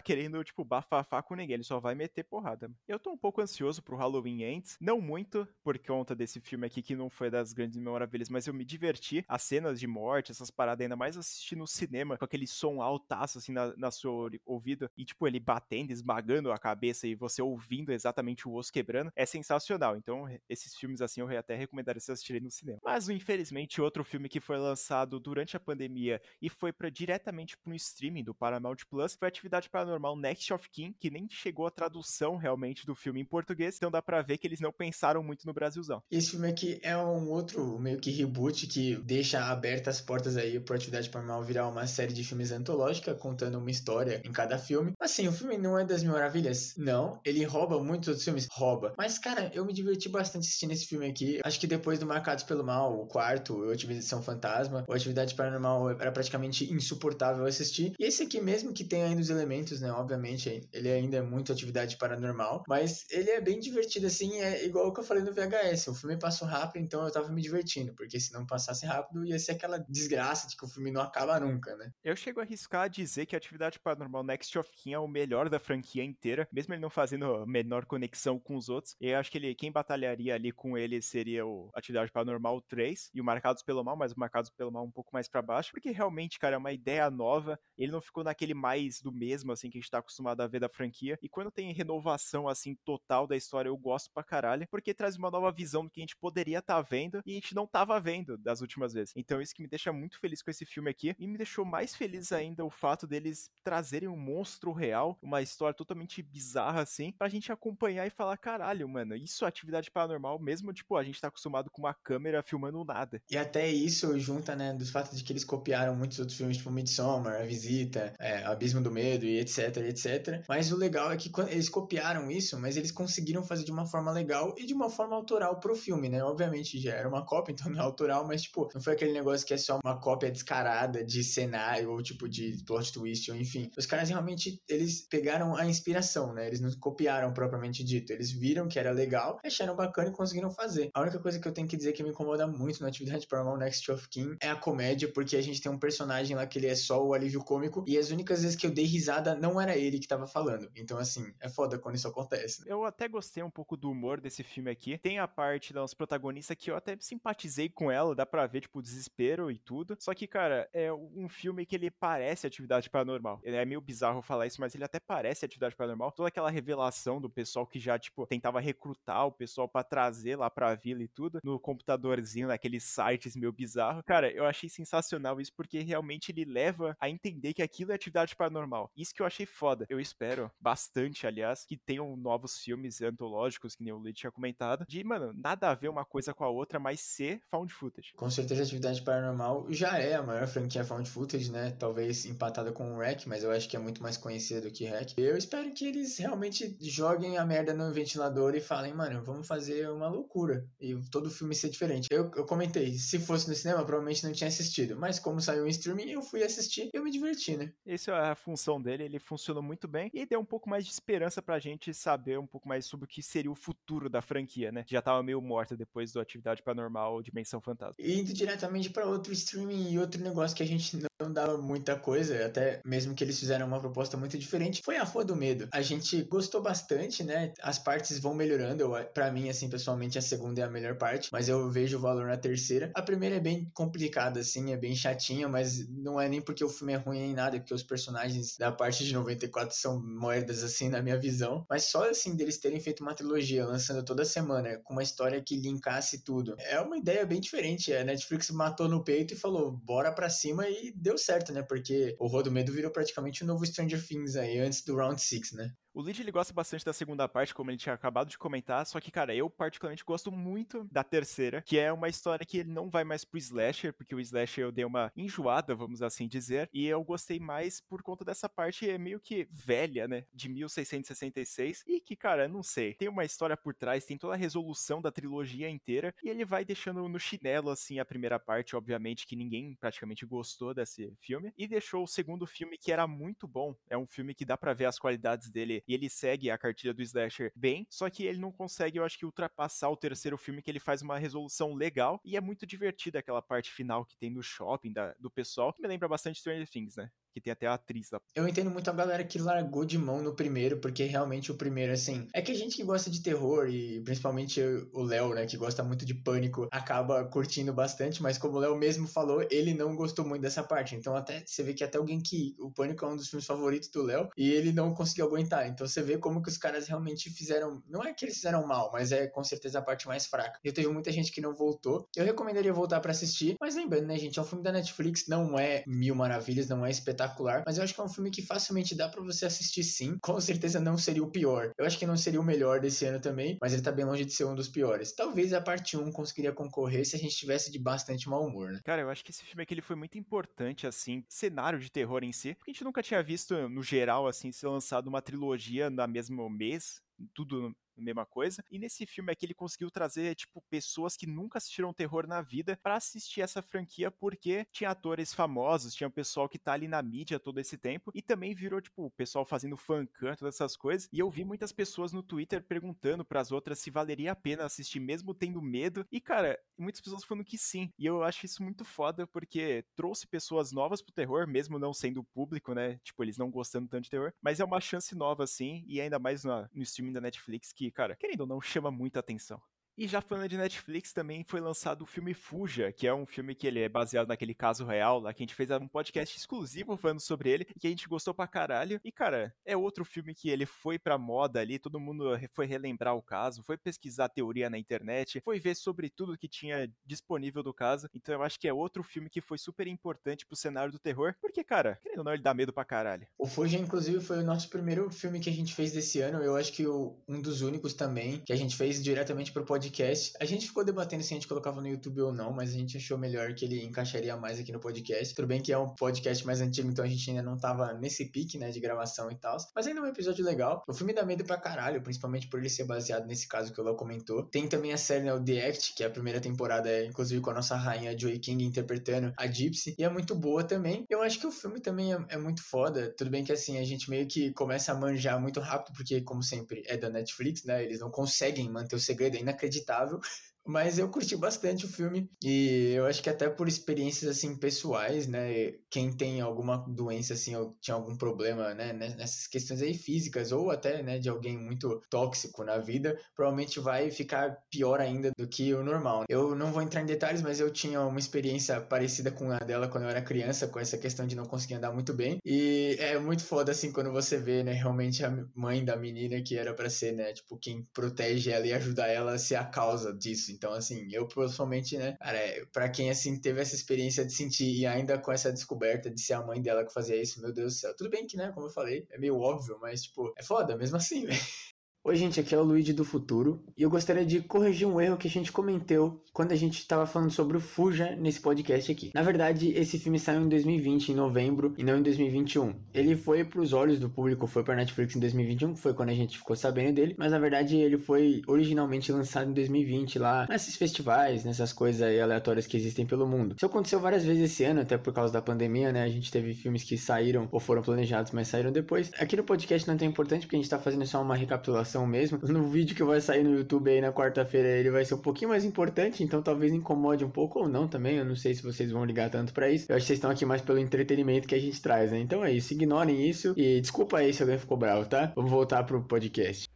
querendo, tipo, bafafá com ninguém, ele só vai meter porrada. Eu tô um pouco ansioso pro Halloween Ends, não muito por conta desse filme aqui que não foi das grandes maravilhas, mas eu me diverti. As cenas de morte, essas paradas, ainda mais assistir no cinema, com aquele som altaço, assim, na, na sua ouvido, e, tipo, ele batendo, esmagando a cabeça e você ouvindo exatamente o osso quebrando, é sensacional. Então, esses filmes, assim, eu até recomendaria vocês assistirem no cinema. Mas, infelizmente, outro filme que foi lançado durante a pandemia e foi para diretamente pro streaming do Paramount Plus foi Atividade Paranormal Next of Kin, que nem chegou a tradução realmente do filme em português, então dá pra ver que eles não pensaram muito no Brasilzão. Esse filme aqui é um outro meio que reboot que deixa abertas as portas aí pro Atividade Paranormal virar uma série de filmes antológica, contando uma história em cada filme. Assim, o filme não é das mil maravilhas? Não. Ele rouba muitos outros filmes? Rouba. Mas, cara, eu me diverti bastante assistindo esse filme aqui. Acho que depois do Marcados pelo Mal, o quarto, o Atividade Fantasma, o Atividade Paranormal era praticamente insuportável assistir. E esse aqui, mesmo que tenha ainda os elementos, né? Obviamente, ele ainda é muito Atividade Paranormal, mas ele é bem divertido, assim, é igual o que eu falei no VHS. O filme passou rápido, então eu tava me divertindo, porque se não passasse rápido, ia ser aquela desgraça de que o filme não acaba nunca, né? Eu chego a arriscar a dizer que a Atividade Paranormal Next of Kin é o melhor da franquia inteira, mesmo ele não fazendo a menor conexão com os outros. Eu acho que ele, quem batalharia ali com ele seria o Atividade Paranormal 3 e o Marcados pelo Mal, mas Marcados pelo Mal um pouco mais para baixo, porque realmente, cara, é uma ideia nova. Ele não ficou naquele mais do mesmo, assim, que a gente tá acostumado a ver da franquia. E quando tem renovação, assim, total da história, eu gosto pra caralho, porque traz uma nova visão do que a gente poderia estar tá vendo e a gente não tava vendo das últimas vezes. Então, isso que me deixa muito feliz com esse filme aqui. E me deixou mais feliz ainda o fato deles trazerem um monstro real, uma história totalmente bizarra, assim, pra gente acompanhar e falar: caralho, mano, isso é atividade paranormal, mesmo, tipo, a gente tá acostumado com uma câmera filmando nada. E até isso junta, né, dos fatos de que eles copiaram muitos outros filmes, tipo Midsommar, A Visita, é, Abismo do Medo e etc, etc. Mas o legal é que eles copiaram isso, mas eles conseguiram fazer de uma forma legal e de uma forma autoral pro filme, né? Obviamente já era uma cópia, então não é autoral, mas, tipo, não foi aquele negócio que é só uma cópia descarada de cenário ou, tipo, de plot twist, ou enfim. Os caras realmente, eles pegaram a inspiração, né? Eles não copiaram propriamente dito. Eles viram que era legal, acharam bacana e conseguiram fazer. A única coisa que eu tenho que dizer que me incomoda muito na atividade Paranormal Next of Kin é a comédia, porque a gente tem um personagem lá que ele é só o alívio cômico, e as únicas vezes que eu dei risada não era ele que tava falando. Então, assim, é foda quando isso acontece. Eu até gostei um pouco do humor desse filme aqui. Tem a parte das protagonistas que eu até simpatizei com ela, dá pra ver, tipo, o desespero e tudo. Só que, cara, é um filme que ele parece atividade paranormal. É meio bizarro falar isso, mas ele até parece atividade paranormal. Toda aquela revelação do pessoal que já, tipo, tentava recrutar o pessoal para trazer lá pra vila e tudo, no computadorzinho, naquele site sites meio bizarro. Cara, eu achei sensacional isso porque realmente ele leva a entender que aquilo é atividade paranormal. Isso que eu achei foda. Eu espero bastante, aliás, que tenham novos filmes antológicos, que nem o Lee tinha comentado, de, mano, nada a ver uma coisa com a outra, mas ser found footage. Com certeza, atividade paranormal já é a maior franquia found footage, né? Talvez empatada com o Rec, mas eu acho que é muito mais conhecida do que Rec. Eu espero que eles realmente joguem a merda no ventilador e falem, mano, vamos fazer uma loucura. E todo filme ser diferente. Eu, eu comentei, se fosse no cinema, provavelmente não tinha assistido. Mas como saiu em streaming, eu fui assistir e eu me diverti, né? Essa é a função dele, ele funcionou muito bem e deu um pouco mais de esperança pra gente saber um pouco mais sobre o que seria o futuro da franquia, né? Já tava meio morta depois do Atividade Paranormal Dimensão Fantasma. E indo diretamente para outro streaming e outro negócio que a gente não dava muita coisa, até mesmo que eles fizeram uma proposta muito diferente, foi a Rua do Medo. A gente gostou bastante, né? As partes vão melhorando. para mim, assim, pessoalmente, a segunda é a melhor parte, mas eu vejo o valor na terceira. A primeira é bem complicada, assim, é bem chatinha, mas não é nem porque o filme é ruim nem nada, porque os personagens da parte de 94 são moedas, assim, na minha visão. Mas só, assim, deles terem feito uma trilogia, lançando toda semana, com uma história que linkasse tudo, é uma ideia bem diferente. A Netflix matou no peito e falou, bora pra cima e deu certo, né? Porque o Rua do Medo virou praticamente o novo Stranger Things aí, antes do Round 6, né? O Lid ele gosta bastante da segunda parte, como ele tinha acabado de comentar, só que, cara, eu particularmente gosto muito da terceira, que é uma história que ele não vai mais pro slasher, porque o slasher eu dei uma enjoada, vamos assim dizer, e eu gostei mais por conta dessa parte é meio que velha, né, de 1666, e que, cara, não sei, tem uma história por trás, tem toda a resolução da trilogia inteira, e ele vai deixando no chinelo, assim, a primeira parte, obviamente, que ninguém praticamente gostou desse filme, e deixou o segundo filme que era muito bom, é um filme que dá para ver as qualidades dele e ele segue a cartilha do slasher bem, só que ele não consegue, eu acho que, ultrapassar o terceiro filme, que ele faz uma resolução legal e é muito divertida aquela parte final que tem no shopping da, do pessoal, que me lembra bastante Stranger Things, né? Que tem até a atriz lá. Eu entendo muito a galera que largou de mão no primeiro, porque realmente o primeiro, assim, é que a gente que gosta de terror, e principalmente o Léo, né, que gosta muito de pânico, acaba curtindo bastante, mas como o Léo mesmo falou, ele não gostou muito dessa parte. Então até você vê que até alguém que. O Pânico é um dos filmes favoritos do Léo, e ele não conseguiu aguentar. Então você vê como que os caras realmente fizeram. Não é que eles fizeram mal, mas é com certeza a parte mais fraca. E teve muita gente que não voltou. Eu recomendaria voltar para assistir, mas lembrando, né, gente, é um filme da Netflix, não é mil maravilhas, não é espetacular espetacular, mas eu acho que é um filme que facilmente dá para você assistir sim. Com certeza não seria o pior. Eu acho que não seria o melhor desse ano também, mas ele tá bem longe de ser um dos piores. Talvez a parte 1 conseguiria concorrer se a gente tivesse de bastante mau humor, né? Cara, eu acho que esse filme aqui ele foi muito importante, assim, cenário de terror em si, porque a gente nunca tinha visto, no geral, assim, ser lançado uma trilogia no mesmo mês, tudo mesma coisa. E nesse filme aqui ele conseguiu trazer, tipo, pessoas que nunca assistiram terror na vida para assistir essa franquia, porque tinha atores famosos, tinha o pessoal que tá ali na mídia todo esse tempo, e também virou, tipo, o pessoal fazendo fancam, todas essas coisas. E eu vi muitas pessoas no Twitter perguntando para as outras se valeria a pena assistir mesmo tendo medo. E, cara, muitas pessoas falando que sim. E eu acho isso muito foda, porque trouxe pessoas novas pro terror, mesmo não sendo público, né? Tipo, eles não gostando tanto de terror. Mas é uma chance nova, assim, e ainda mais no, no streaming da Netflix, que, cara, querendo ou não, chama muita atenção. E já falando de Netflix, também foi lançado o filme Fuja, que é um filme que ele é baseado naquele caso real, lá que a gente fez um podcast exclusivo falando sobre ele, e que a gente gostou pra caralho. E, cara, é outro filme que ele foi pra moda ali, todo mundo foi relembrar o caso, foi pesquisar teoria na internet, foi ver sobre tudo que tinha disponível do caso. Então eu acho que é outro filme que foi super importante pro cenário do terror, porque, cara, querendo ou não, ele dá medo pra caralho. O Fuja, inclusive, foi o nosso primeiro filme que a gente fez desse ano, eu acho que o, um dos únicos também, que a gente fez diretamente pro podcast podcast. A gente ficou debatendo se a gente colocava no YouTube ou não, mas a gente achou melhor que ele encaixaria mais aqui no podcast. Tudo bem que é um podcast mais antigo, então a gente ainda não tava nesse pique, né, de gravação e tal. Mas ainda é um episódio legal. O filme dá medo pra caralho, principalmente por ele ser baseado nesse caso que o Léo comentou. Tem também a série, né, o The Act, que é a primeira temporada, é, inclusive com a nossa rainha Joey King interpretando a Gypsy. E é muito boa também. Eu acho que o filme também é, é muito foda. Tudo bem que assim, a gente meio que começa a manjar muito rápido, porque, como sempre, é da Netflix, né? Eles não conseguem manter o segredo, é inacreditável inacreditável. Mas eu curti bastante o filme e eu acho que até por experiências assim pessoais, né, quem tem alguma doença assim ou tinha algum problema, né, nessas questões aí físicas ou até, né, de alguém muito tóxico na vida, provavelmente vai ficar pior ainda do que o normal. Eu não vou entrar em detalhes, mas eu tinha uma experiência parecida com a dela quando eu era criança, com essa questão de não conseguir andar muito bem. E é muito foda assim quando você vê, né, realmente a mãe da menina que era para ser, né, tipo quem protege ela e ajuda ela a ser a causa disso isso. Então, assim, eu pessoalmente, né, cara, é, pra quem, assim, teve essa experiência de sentir e ainda com essa descoberta de ser a mãe dela que fazia isso, meu Deus do céu. Tudo bem que, né, como eu falei, é meio óbvio, mas, tipo, é foda mesmo assim, velho. Oi, gente, aqui é o Luigi do Futuro e eu gostaria de corrigir um erro que a gente cometeu quando a gente estava falando sobre o Fuja nesse podcast aqui. Na verdade, esse filme saiu em 2020, em novembro, e não em 2021. Ele foi para os olhos do público, foi para Netflix em 2021, que foi quando a gente ficou sabendo dele, mas na verdade ele foi originalmente lançado em 2020 lá nesses festivais, nessas coisas aí aleatórias que existem pelo mundo. Isso aconteceu várias vezes esse ano, até por causa da pandemia, né? A gente teve filmes que saíram ou foram planejados, mas saíram depois. Aqui no podcast não é tão importante porque a gente está fazendo só uma recapitulação mesmo. No vídeo que vai sair no YouTube aí na quarta-feira, ele vai ser um pouquinho mais importante, então talvez incomode um pouco ou não também. Eu não sei se vocês vão ligar tanto para isso. Eu acho que vocês estão aqui mais pelo entretenimento que a gente traz, né? Então é isso, ignorem isso e desculpa aí se alguém ficou bravo, tá? Vamos voltar pro podcast.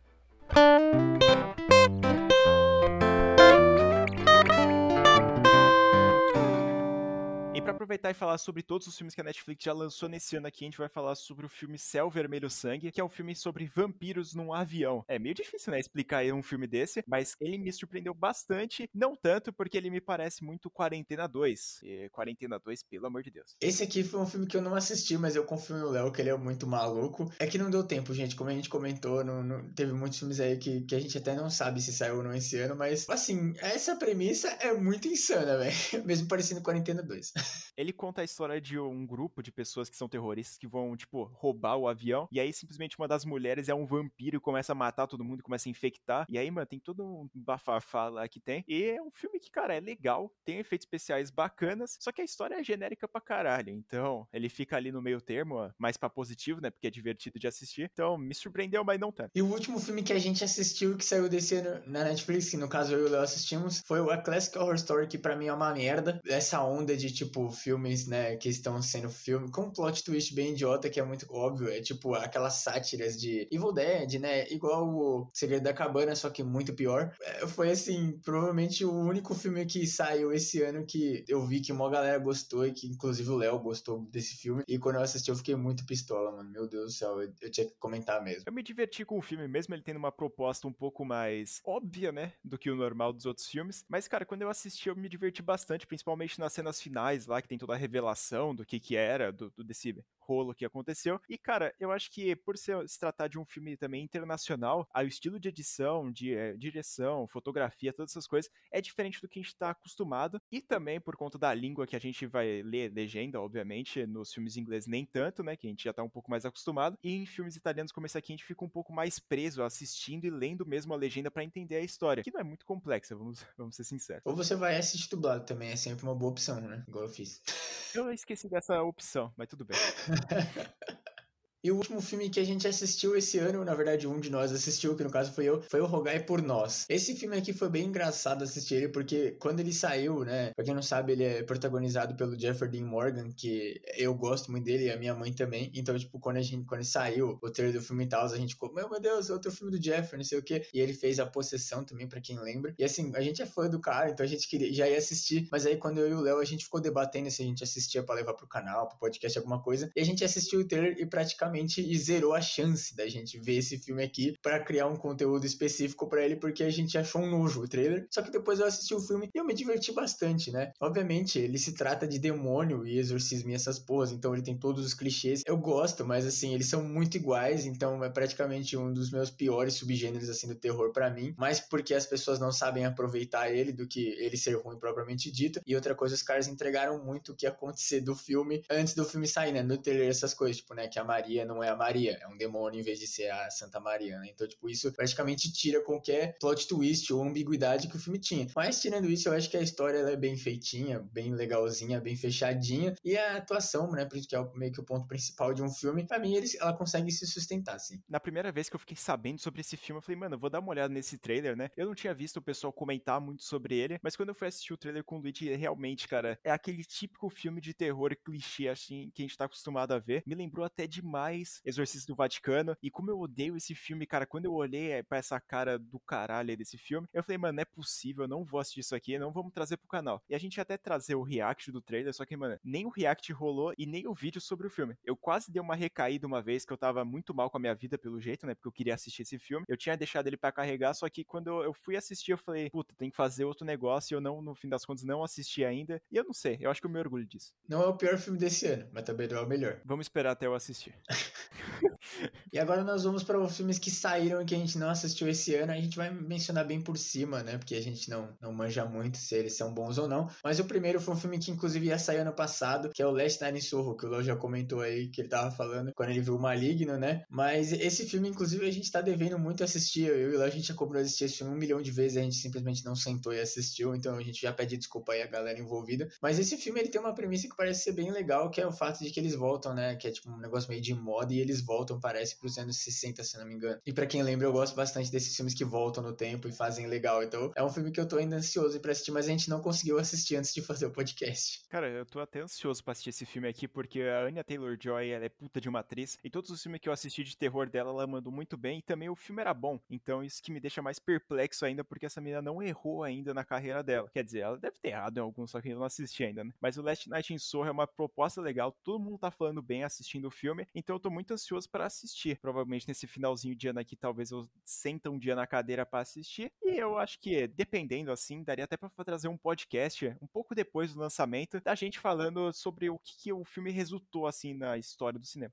Aproveitar e falar sobre todos os filmes que a Netflix já lançou nesse ano aqui. A gente vai falar sobre o filme Céu Vermelho Sangue, que é um filme sobre vampiros num avião. É meio difícil, né, explicar um filme desse, mas ele me surpreendeu bastante. Não tanto porque ele me parece muito Quarentena 2. E Quarentena 2, pelo amor de Deus. Esse aqui foi um filme que eu não assisti, mas eu confio no Léo, que ele é muito maluco. É que não deu tempo, gente. Como a gente comentou, não, não, teve muitos filmes aí que, que a gente até não sabe se saiu ou não esse ano, mas, assim, essa premissa é muito insana, velho. Mesmo parecendo Quarentena 2. Ele conta a história de um grupo de pessoas que são terroristas que vão, tipo, roubar o avião. E aí, simplesmente, uma das mulheres é um vampiro e começa a matar todo mundo, começa a infectar. E aí, mano, tem todo um bafafá lá que tem. E é um filme que, cara, é legal, tem efeitos especiais bacanas, só que a história é genérica pra caralho. Então, ele fica ali no meio termo, mais pra positivo, né? Porque é divertido de assistir. Então, me surpreendeu, mas não tanto. E o último filme que a gente assistiu, que saiu desse ano na Netflix, que no caso eu e o Léo assistimos, foi o A Classic Horror Story, que pra mim é uma merda. Essa onda de, tipo, filmes, né, que estão sendo filme, com um plot twist bem idiota, que é muito óbvio, é tipo aquelas sátiras de Evil Dead, né, igual o Segredo da Cabana, só que muito pior. É, foi, assim, provavelmente o único filme que saiu esse ano que eu vi que uma galera gostou e que inclusive o Léo gostou desse filme, e quando eu assisti eu fiquei muito pistola, mano, meu Deus do céu, eu, eu tinha que comentar mesmo. Eu me diverti com o filme, mesmo ele tendo uma proposta um pouco mais óbvia, né, do que o normal dos outros filmes, mas, cara, quando eu assisti eu me diverti bastante, principalmente nas cenas finais lá, que tem toda a revelação do que que era, do, do desse rolo que aconteceu. E, cara, eu acho que por se tratar de um filme também internacional, o estilo de edição, de é, direção, fotografia, todas essas coisas, é diferente do que a gente está acostumado. E também por conta da língua que a gente vai ler legenda, obviamente, nos filmes ingleses nem tanto, né? Que a gente já tá um pouco mais acostumado. E em filmes italianos como esse aqui, a gente fica um pouco mais preso assistindo e lendo mesmo a legenda para entender a história, que não é muito complexa, vamos, vamos ser sinceros. Ou você vai assistir dublado também, é sempre uma boa opção, né? Igual eu fiz. Eu esqueci dessa opção, mas tudo bem. E o último filme que a gente assistiu esse ano, na verdade, um de nós assistiu, que no caso foi eu, foi o Rogai por Nós. Esse filme aqui foi bem engraçado assistir ele, porque quando ele saiu, né? Pra quem não sabe, ele é protagonizado pelo Jeffrey Dean Morgan, que eu gosto muito dele e a minha mãe também. Então, tipo, quando a gente quando saiu o trailer do filme e tal, a gente ficou, meu, meu Deus, outro filme do Jeffrey, não sei o quê. E ele fez a possessão também, para quem lembra. E assim, a gente é fã do cara, então a gente queria, já ia assistir. Mas aí, quando eu e o Léo, a gente ficou debatendo se a gente assistia para levar pro canal, pro podcast, alguma coisa. E a gente assistiu o trailer e praticamente zerou a chance da gente ver esse filme aqui para criar um conteúdo específico para ele, porque a gente achou um nojo o trailer. Só que depois eu assisti o filme e eu me diverti bastante, né? Obviamente, ele se trata de demônio e exorcismo e essas porras, então ele tem todos os clichês. Eu gosto, mas assim, eles são muito iguais, então é praticamente um dos meus piores subgêneros assim do terror para mim, mais porque as pessoas não sabem aproveitar ele do que ele ser ruim propriamente dito. E outra coisa, os caras entregaram muito o que ia acontecer do filme antes do filme sair, né? No trailer essas coisas, tipo, né, que a Maria não é a Maria, é um demônio em vez de ser a Santa Maria, né? Então, tipo, isso praticamente tira qualquer plot twist ou ambiguidade que o filme tinha. Mas, tirando isso, eu acho que a história é bem feitinha, bem legalzinha, bem fechadinha. E a atuação, né, que é meio que o ponto principal de um filme, pra mim, eles, ela consegue se sustentar, assim. Na primeira vez que eu fiquei sabendo sobre esse filme, eu falei, mano, eu vou dar uma olhada nesse trailer, né? Eu não tinha visto o pessoal comentar muito sobre ele, mas quando eu fui assistir o trailer com o Luigi, realmente, cara, é aquele típico filme de terror clichê, assim, que a gente tá acostumado a ver. Me lembrou até demais demais Exorcista do Vaticano. E como eu odeio esse filme, cara, quando eu olhei eh, pra essa cara do caralho desse filme, eu falei, mano, não é possível, eu não vou assistir isso aqui, não vamos trazer pro canal. E a gente ia até trazer o react do trailer, só que, mano, nem o react rolou e nem o vídeo sobre o filme. Eu quase dei uma recaída uma vez que eu tava muito mal com a minha vida, pelo jeito, né? Porque eu queria assistir esse filme. Eu tinha deixado ele para carregar, só que quando eu fui assistir, eu falei, puta, tem que fazer outro negócio. E eu não, no fim das contas, não assisti ainda. E eu não sei, eu acho que eu me orgulho disso. Não é o pior filme desse ano, mas também não é o melhor. Vamos esperar até eu assistir. e agora nós vamos para os filmes que saíram e que a gente não assistiu esse ano. A gente vai mencionar bem por cima, né? Porque a gente não, não manja muito se eles são bons ou não. Mas o primeiro foi um filme que, inclusive, ia sair ano passado, que é o Last Night in Soho, que o Léo já comentou aí, que ele tava falando quando ele viu o Maligno, né? Mas esse filme, inclusive, a gente tá devendo muito assistir. Eu e o Léo, a gente já cobrou assistir esse filme um milhão de vezes, a gente simplesmente não sentou e assistiu. Então a gente já pede desculpa aí a galera envolvida. Mas esse filme, ele tem uma premissa que parece ser bem legal, que é o fato de que eles voltam, né? Que é tipo um negócio meio de moda e eles voltam, parece, pros anos 60, se não me engano. E para quem lembra, eu gosto bastante desses filmes que voltam no tempo e fazem legal. Então é um filme que eu tô ainda ansioso pra assistir, mas a gente não conseguiu assistir antes de fazer o podcast. Cara, eu tô até ansioso pra assistir esse filme aqui, porque a Anya Taylor-Joy, ela é puta de uma atriz, e todos os filmes que eu assisti de terror dela, ela mandou muito bem, e também o filme era bom. Então isso que me deixa mais perplexo ainda, porque essa menina não errou ainda na carreira dela. Quer dizer, ela deve ter errado em alguns, só que eu não assisti ainda, né? Mas o Last Night in Soho é uma proposta legal, todo mundo tá falando bem assistindo o filme, então eu tô muito ansioso para assistir. Provavelmente nesse finalzinho de ano aqui, talvez eu senta um dia na cadeira para assistir, e eu acho que, dependendo assim, daria até pra trazer um podcast um pouco depois do lançamento, da gente falando sobre o que, que o filme resultou assim na história do cinema.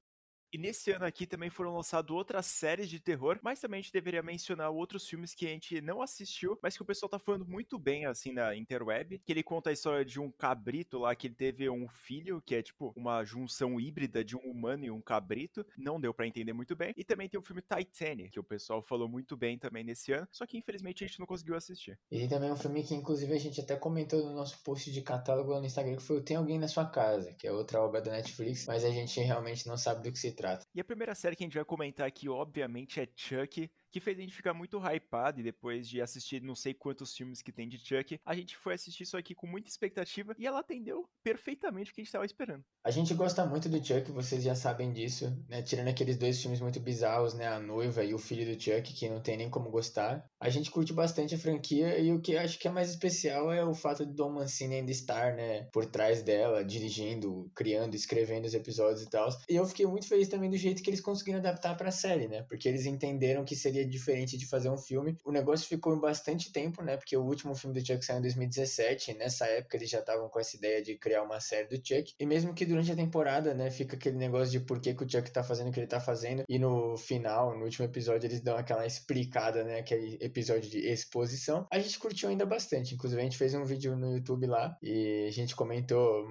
E nesse ano aqui também foram lançadas outras séries de terror, mas também a gente deveria mencionar outros filmes que a gente não assistiu, mas que o pessoal tá falando muito bem, assim, na interweb. Que ele conta a história de um cabrito lá, que ele teve um filho, que é tipo uma junção híbrida de um humano e um cabrito. Não deu para entender muito bem. E também tem o filme Titanic, que o pessoal falou muito bem também nesse ano, só que infelizmente a gente não conseguiu assistir. E tem também um filme que, inclusive, a gente até comentou no nosso post de catálogo lá no Instagram, que foi o Tem Alguém na Sua Casa, que é outra obra da Netflix, mas a gente realmente não sabe do que se trata trata. E a primeira série que a gente vai comentar aqui, obviamente, é Chuck que fez a gente ficar muito hypado e depois de assistir não sei quantos filmes que tem de Chuck, a gente foi assistir isso aqui com muita expectativa e ela atendeu perfeitamente o que a gente estava esperando. A gente gosta muito do Chuck, vocês já sabem disso, né? Tirando aqueles dois filmes muito bizarros, né? A Noiva e o Filho do Chuck, que não tem nem como gostar. A gente curte bastante a franquia e o que acho que é mais especial é o fato de Dom Mancini ainda estar, né? Por trás dela, dirigindo, criando, escrevendo os episódios e tal. E eu fiquei muito feliz também do jeito que eles conseguiram adaptar para a série, né? Porque eles entenderam que seria diferente de fazer um filme. O negócio ficou em bastante tempo, né? Porque o último filme do Chuck saiu em 2017. E nessa época eles já estavam com essa ideia de criar uma série do Chuck. E mesmo que durante a temporada, né, fica aquele negócio de por que, que o Chuck tá fazendo o que ele tá fazendo. E no final, no último episódio, eles dão aquela explicada, né? Aquele episódio de exposição. A gente curtiu ainda bastante. Inclusive, a gente fez um vídeo no YouTube lá e a gente comentou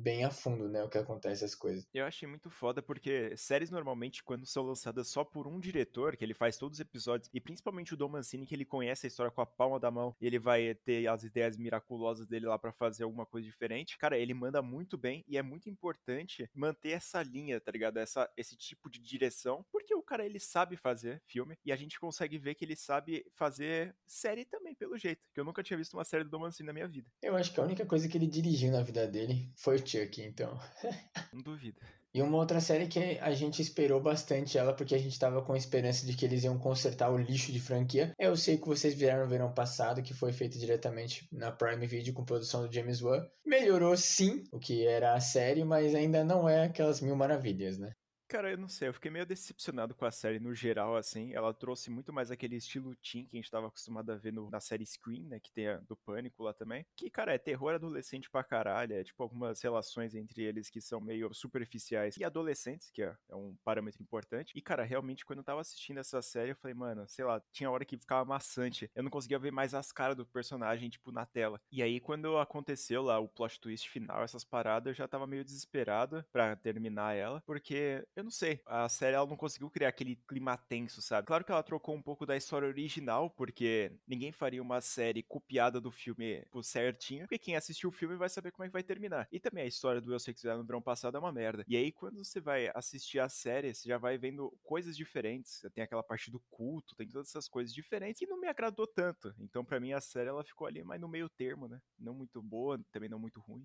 bem a fundo, né? O que acontece as coisas. Eu achei muito foda porque séries normalmente, quando são lançadas só por um diretor, que ele faz todos os episódios, e principalmente o Dom Mancini, que ele conhece a história com a palma da mão, e ele vai ter as ideias miraculosas dele lá para fazer alguma coisa diferente. Cara, ele manda muito bem e é muito importante manter essa linha, tá ligado? Essa, esse tipo de direção, porque o cara ele sabe fazer filme e a gente consegue ver que ele sabe fazer série também, pelo jeito. Que eu nunca tinha visto uma série do Dom Mancini na minha vida. Eu acho que a única coisa que ele dirigiu na vida dele foi o Chuck, então. Não duvido. E uma outra série que a gente esperou bastante ela, porque a gente tava com esperança de que eles iam consertar o lixo de franquia. Eu sei que vocês vieram no verão passado, que foi feito diretamente na Prime Video com produção do James Wan. Melhorou sim o que era a série, mas ainda não é aquelas mil maravilhas, né? Cara, eu não sei, eu fiquei meio decepcionado com a série no geral, assim. Ela trouxe muito mais aquele estilo teen que a gente tava acostumado a ver no, na série Scream, né? Que tem a do Pânico lá também. Que, cara, é terror adolescente pra caralho. É tipo algumas relações entre eles que são meio superficiais. E adolescentes, que é, é um parâmetro importante. E, cara, realmente, quando eu tava assistindo essa série, eu falei, mano, sei lá, tinha hora que ficava maçante. Eu não conseguia ver mais as caras do personagem, tipo, na tela. E aí, quando aconteceu lá o plot twist final, essas paradas, eu já tava meio desesperado pra terminar ela. Porque eu não sei. A série ela não conseguiu criar aquele clima tenso, sabe? Claro que ela trocou um pouco da história original, porque ninguém faria uma série copiada do filme por certinho, porque quem assistiu o filme vai saber como é que vai terminar. E também a história do Eu Sei Que no verão passado é uma merda. E aí, quando você vai assistir a série, você já vai vendo coisas diferentes. Tem aquela parte do culto, tem todas essas coisas diferentes, e não me agradou tanto. Então, para mim, a série ela ficou ali mais no meio termo, né? Não muito boa, também não muito ruim.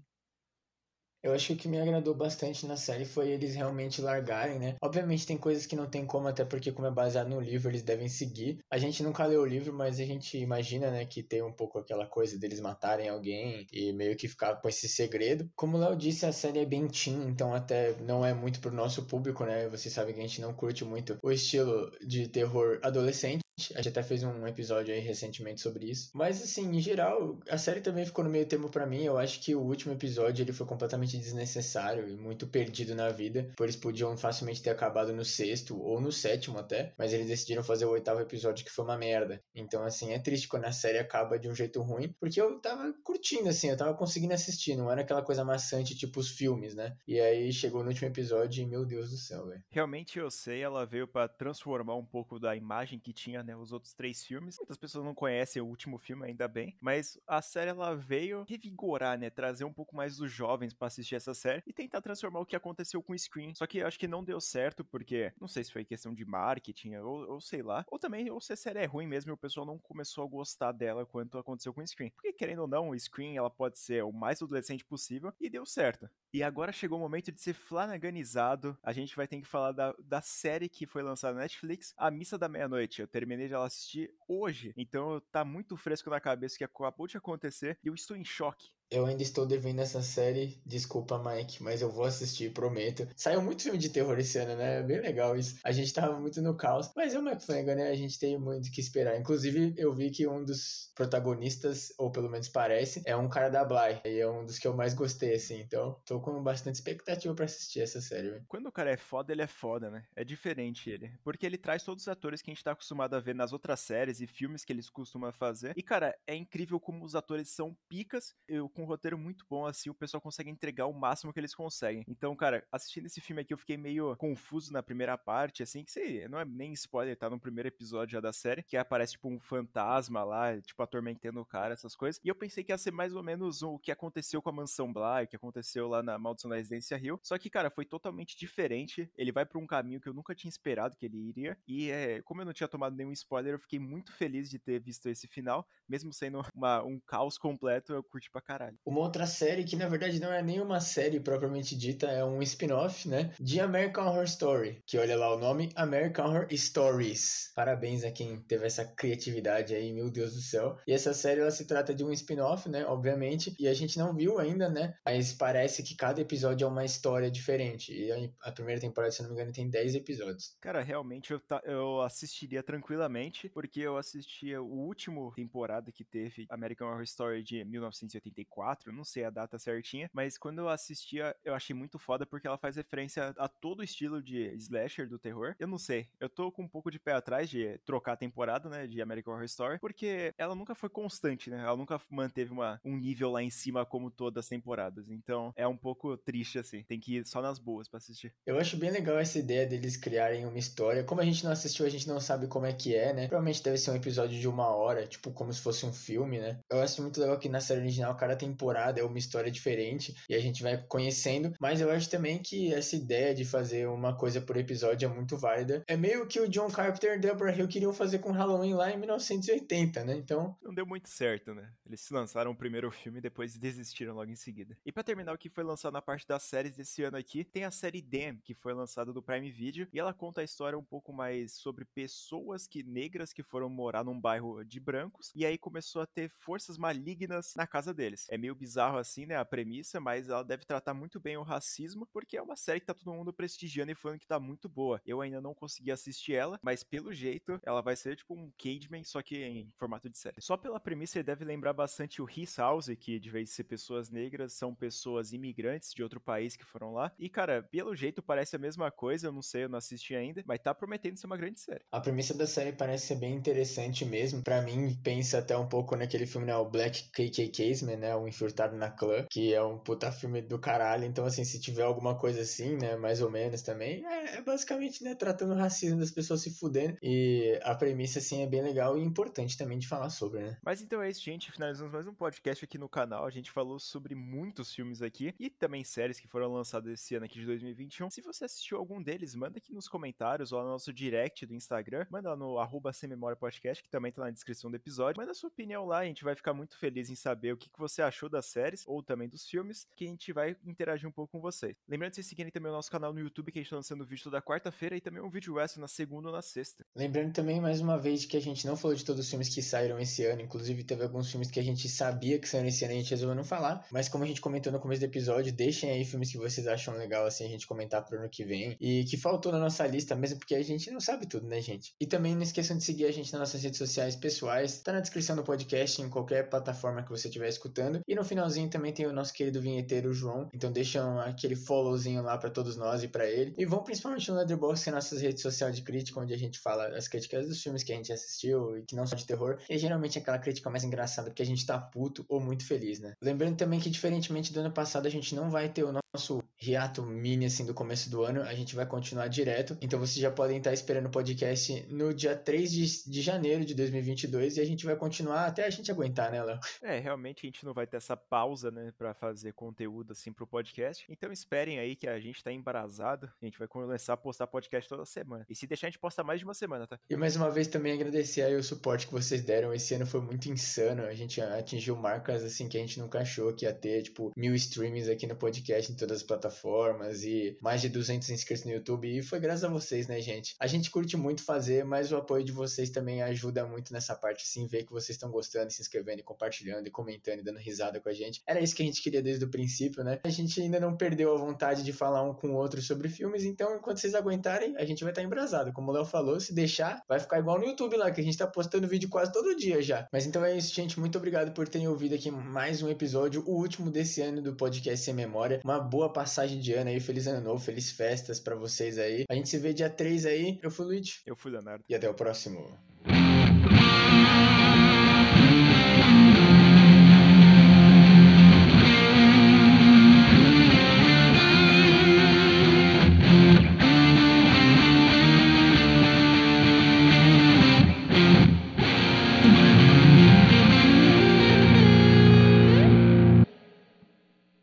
Eu acho que o que me agradou bastante na série foi eles realmente largarem, né? Obviamente tem coisas que não tem como, até porque como é baseado no livro, eles devem seguir. A gente nunca leu o livro, mas a gente imagina, né, que tem um pouco aquela coisa deles matarem alguém e meio que ficar com esse segredo. Como o Léo disse, a série é bem teen, então até não é muito pro nosso público, né? Vocês sabem que a gente não curte muito o estilo de terror adolescente. A gente até fez um episódio aí recentemente sobre isso. Mas assim, em geral, a série também ficou no meio termo para mim. Eu acho que o último episódio ele foi completamente desnecessário e muito perdido na vida. Por eles podiam facilmente ter acabado no sexto ou no sétimo até, mas eles decidiram fazer o oitavo episódio que foi uma merda. Então assim, é triste quando a série acaba de um jeito ruim, porque eu tava curtindo assim, eu tava conseguindo assistir, não era aquela coisa maçante tipo os filmes, né? E aí chegou no último episódio e meu Deus do céu, velho. Realmente eu sei, ela veio para transformar um pouco da imagem que tinha né, os outros três filmes. Muitas pessoas não conhecem o último filme, ainda bem. Mas a série ela veio revigorar, né? Trazer um pouco mais dos jovens para assistir essa série e tentar transformar o que aconteceu com o Scream. Só que acho que não deu certo, porque não sei se foi questão de marketing ou, ou sei lá. Ou também, ou se a série é ruim mesmo e o pessoal não começou a gostar dela quanto aconteceu com o Scream. Porque querendo ou não, o Scream ela pode ser o mais adolescente possível e deu certo. E agora chegou o momento de ser flanaganizado. A gente vai ter que falar da, da série que foi lançada na Netflix, A Missa da Meia-Noite. Eu terminei de ela assistir hoje, então tá muito fresco na cabeça que acabou de acontecer e eu estou em choque. Eu ainda estou devendo essa série, desculpa, Mike, mas eu vou assistir, prometo. Saiu muito filme de terror esse ano, né? É bem legal isso. A gente tava muito no caos, mas é o Mike Flanagan, né? A gente tem muito que esperar. Inclusive, eu vi que um dos protagonistas, ou pelo menos parece, é um cara da Bly. E é um dos que eu mais gostei, assim. Então, tô com bastante expectativa para assistir essa série, velho. Quando o cara é foda, ele é foda, né? É diferente ele. Porque ele traz todos os atores que a gente tá acostumado a ver nas outras séries e filmes que eles costumam fazer. E, cara, é incrível como os atores são picas. Eu, com um roteiro muito bom, assim, o pessoal consegue entregar o máximo que eles conseguem. Então, cara, assistindo esse filme aqui, eu fiquei meio confuso na primeira parte, assim, que sei, não é nem spoiler, tá no primeiro episódio já da série, que aparece, tipo, um fantasma lá, tipo, atormentando o cara, essas coisas. E eu pensei que ia ser mais ou menos o que aconteceu com a Mansão Bly, o que aconteceu lá na Maldição da Residência Hill. Só que, cara, foi totalmente diferente. Ele vai pra um caminho que eu nunca tinha esperado que ele iria. E, é, como eu não tinha tomado nenhum spoiler, eu fiquei muito feliz de ter visto esse final, mesmo sendo uma, um caos completo, eu curti pra caralho. Uma outra série que na verdade não é nem uma série propriamente dita, é um spin-off, né? De American Horror Story. Que olha lá o nome, American Horror Stories. Parabéns a quem teve essa criatividade aí, meu Deus do céu. E essa série ela se trata de um spin-off, né? Obviamente. E a gente não viu ainda, né? Mas parece que cada episódio é uma história diferente. E a, a primeira temporada, se não me engano, tem 10 episódios. Cara, realmente eu, ta, eu assistiria tranquilamente, porque eu assistia o último temporada que teve American Horror Story de 1984, não sei a data certinha, mas quando eu assistia, eu achei muito foda porque ela faz referência a todo o estilo de slasher do terror. Eu não sei, eu tô com um pouco de pé atrás de trocar a temporada, né, de American Horror Story, porque ela nunca foi constante, né? Ela nunca manteve uma, um nível lá em cima como todas as temporadas. Então é um pouco triste, assim. Tem que ir só nas boas para assistir. Eu acho bem legal essa ideia deles criarem uma história. Como a gente não assistiu, a gente não sabe como é que é, né? Provavelmente deve ser um episódio de uma hora, tipo, como se fosse um filme, né? Eu acho muito legal que na série original, cada temporada é uma história diferente e a gente vai conhecendo. Mas eu acho também que essa ideia de fazer uma coisa por episódio é muito válida. É meio que o John Carpenter e Deborah Hill queriam fazer com Halloween lá em 1980, né? Então. Não deu muito certo, né? Eles lançaram o primeiro filme e depois desistiram logo em seguida. E para terminar o que foi lançado na parte das séries desse ano aqui, tem a série Damn, que foi lançada do Prime Video, e ela conta a história um pouco mais sobre pessoas que negras que foram morar num bairro de brancos, e aí começou a ter forças malignas na casa deles. É meio bizarro assim, né, a premissa, mas ela deve tratar muito bem o racismo, porque é uma série que tá todo mundo prestigiando e falando que tá muito boa. Eu ainda não consegui assistir ela, mas pelo jeito, ela vai ser tipo um Cageman, só que em formato de série. Só pela premissa, ele deve lembrar bastante o His House, que de vez de ser pessoas negras, são pessoas imigrantes de outro país que foram lá. E, cara, pelo jeito parece a mesma coisa, eu não sei, eu não assisti ainda, mas tá prometendo ser uma grande série. A premissa da série parece ser bem interessante mesmo. Para mim, pensa até um pouco naquele filme, né, o Black KKK's, né, o Infiltrado na Clã, que é um puta filme do caralho. Então, assim, se tiver alguma coisa assim, né, mais ou menos também, é, é basicamente, né, tratando o racismo das pessoas se fudendo. E a premissa, assim, é bem legal e importante também de falar sobre, né. Mas então é isso, gente. Finalizamos mais um podcast aqui no canal. A gente falou sobre muitos filmes aqui e também séries que foram lançadas esse ano aqui de 2021. Se você assistiu algum deles, manda aqui nos comentários ou no nosso direct do Instagram. Manda no arroba Podcast, que também tá na descrição do episódio. Manda sua opinião lá, a gente vai ficar muito feliz em saber o que, que você achou achou das séries ou também dos filmes, que a gente vai interagir um pouco com vocês. Lembrando de vocês seguirem também o nosso canal no YouTube, que a gente tá lançando vídeo toda quarta-feira e também um vídeo extra na segunda ou na sexta. Lembrando também, mais uma vez, que a gente não falou de todos os filmes que saíram esse ano, inclusive teve alguns filmes que a gente sabia que saíram esse ano e a gente resolveu não falar, mas como a gente comentou no começo do episódio, deixem aí filmes que vocês acham legal, assim, a gente comentar pro ano que vem, e que faltou na nossa lista mesmo, porque a gente não sabe tudo, né, gente? E também não esqueçam de seguir a gente nas nossas redes sociais pessoais, tá na descrição do podcast, em qualquer plataforma que você estiver escutando, e no finalzinho também tem o nosso querido vinheteiro João, então deixam aquele followzinho lá para todos nós e para ele, e vão principalmente no Letterboxd, que é nossas redes sociais de crítica, onde a gente fala as críticas dos filmes que a gente assistiu e que não são de terror, e geralmente é aquela crítica mais engraçada, porque a gente tá puto ou muito feliz, né? Lembrando também que, diferentemente do ano passado, a gente não vai ter o nosso hiato mini, assim, do começo do ano, a gente vai continuar direto, então vocês já podem estar esperando o podcast no dia 3 de, de janeiro de 2022, e a gente vai continuar até a gente aguentar, né, Léo? É, realmente a gente não vai ter essa pausa, né, pra fazer conteúdo, assim, pro podcast, então esperem aí que a gente tá embrasado, a gente vai começar a postar podcast toda semana, e se deixar a gente posta mais de uma semana, tá? E mais uma vez também agradecer aí o suporte que vocês deram, esse ano foi muito insano, a gente atingiu marcas, assim, que a gente nunca achou que ia ter, tipo, mil streamings aqui no podcast em todas as plataformas, e mais de 200 inscritos no YouTube, e foi graças a vocês, né, gente? A gente curte muito fazer, mas o apoio de vocês também ajuda muito nessa parte, assim, ver que vocês estão gostando, se inscrevendo, compartilhando, e comentando, e dando risada com a gente. Era isso que a gente queria desde o princípio, né? A gente ainda não perdeu a vontade de falar um com o outro sobre filmes, então enquanto vocês aguentarem, a gente vai estar embrasado. Como o Léo falou, se deixar, vai ficar igual no YouTube lá, que a gente tá postando vídeo quase todo dia já. Mas então é isso, gente. Muito obrigado por terem ouvido aqui mais um episódio, o último desse ano do podcast Sem Memória. Uma boa passagem de ano aí, feliz ano novo, feliz festas para vocês aí. A gente se vê dia 3 aí. Eu fui o Luigi. Eu fui Leonardo. E até o próximo.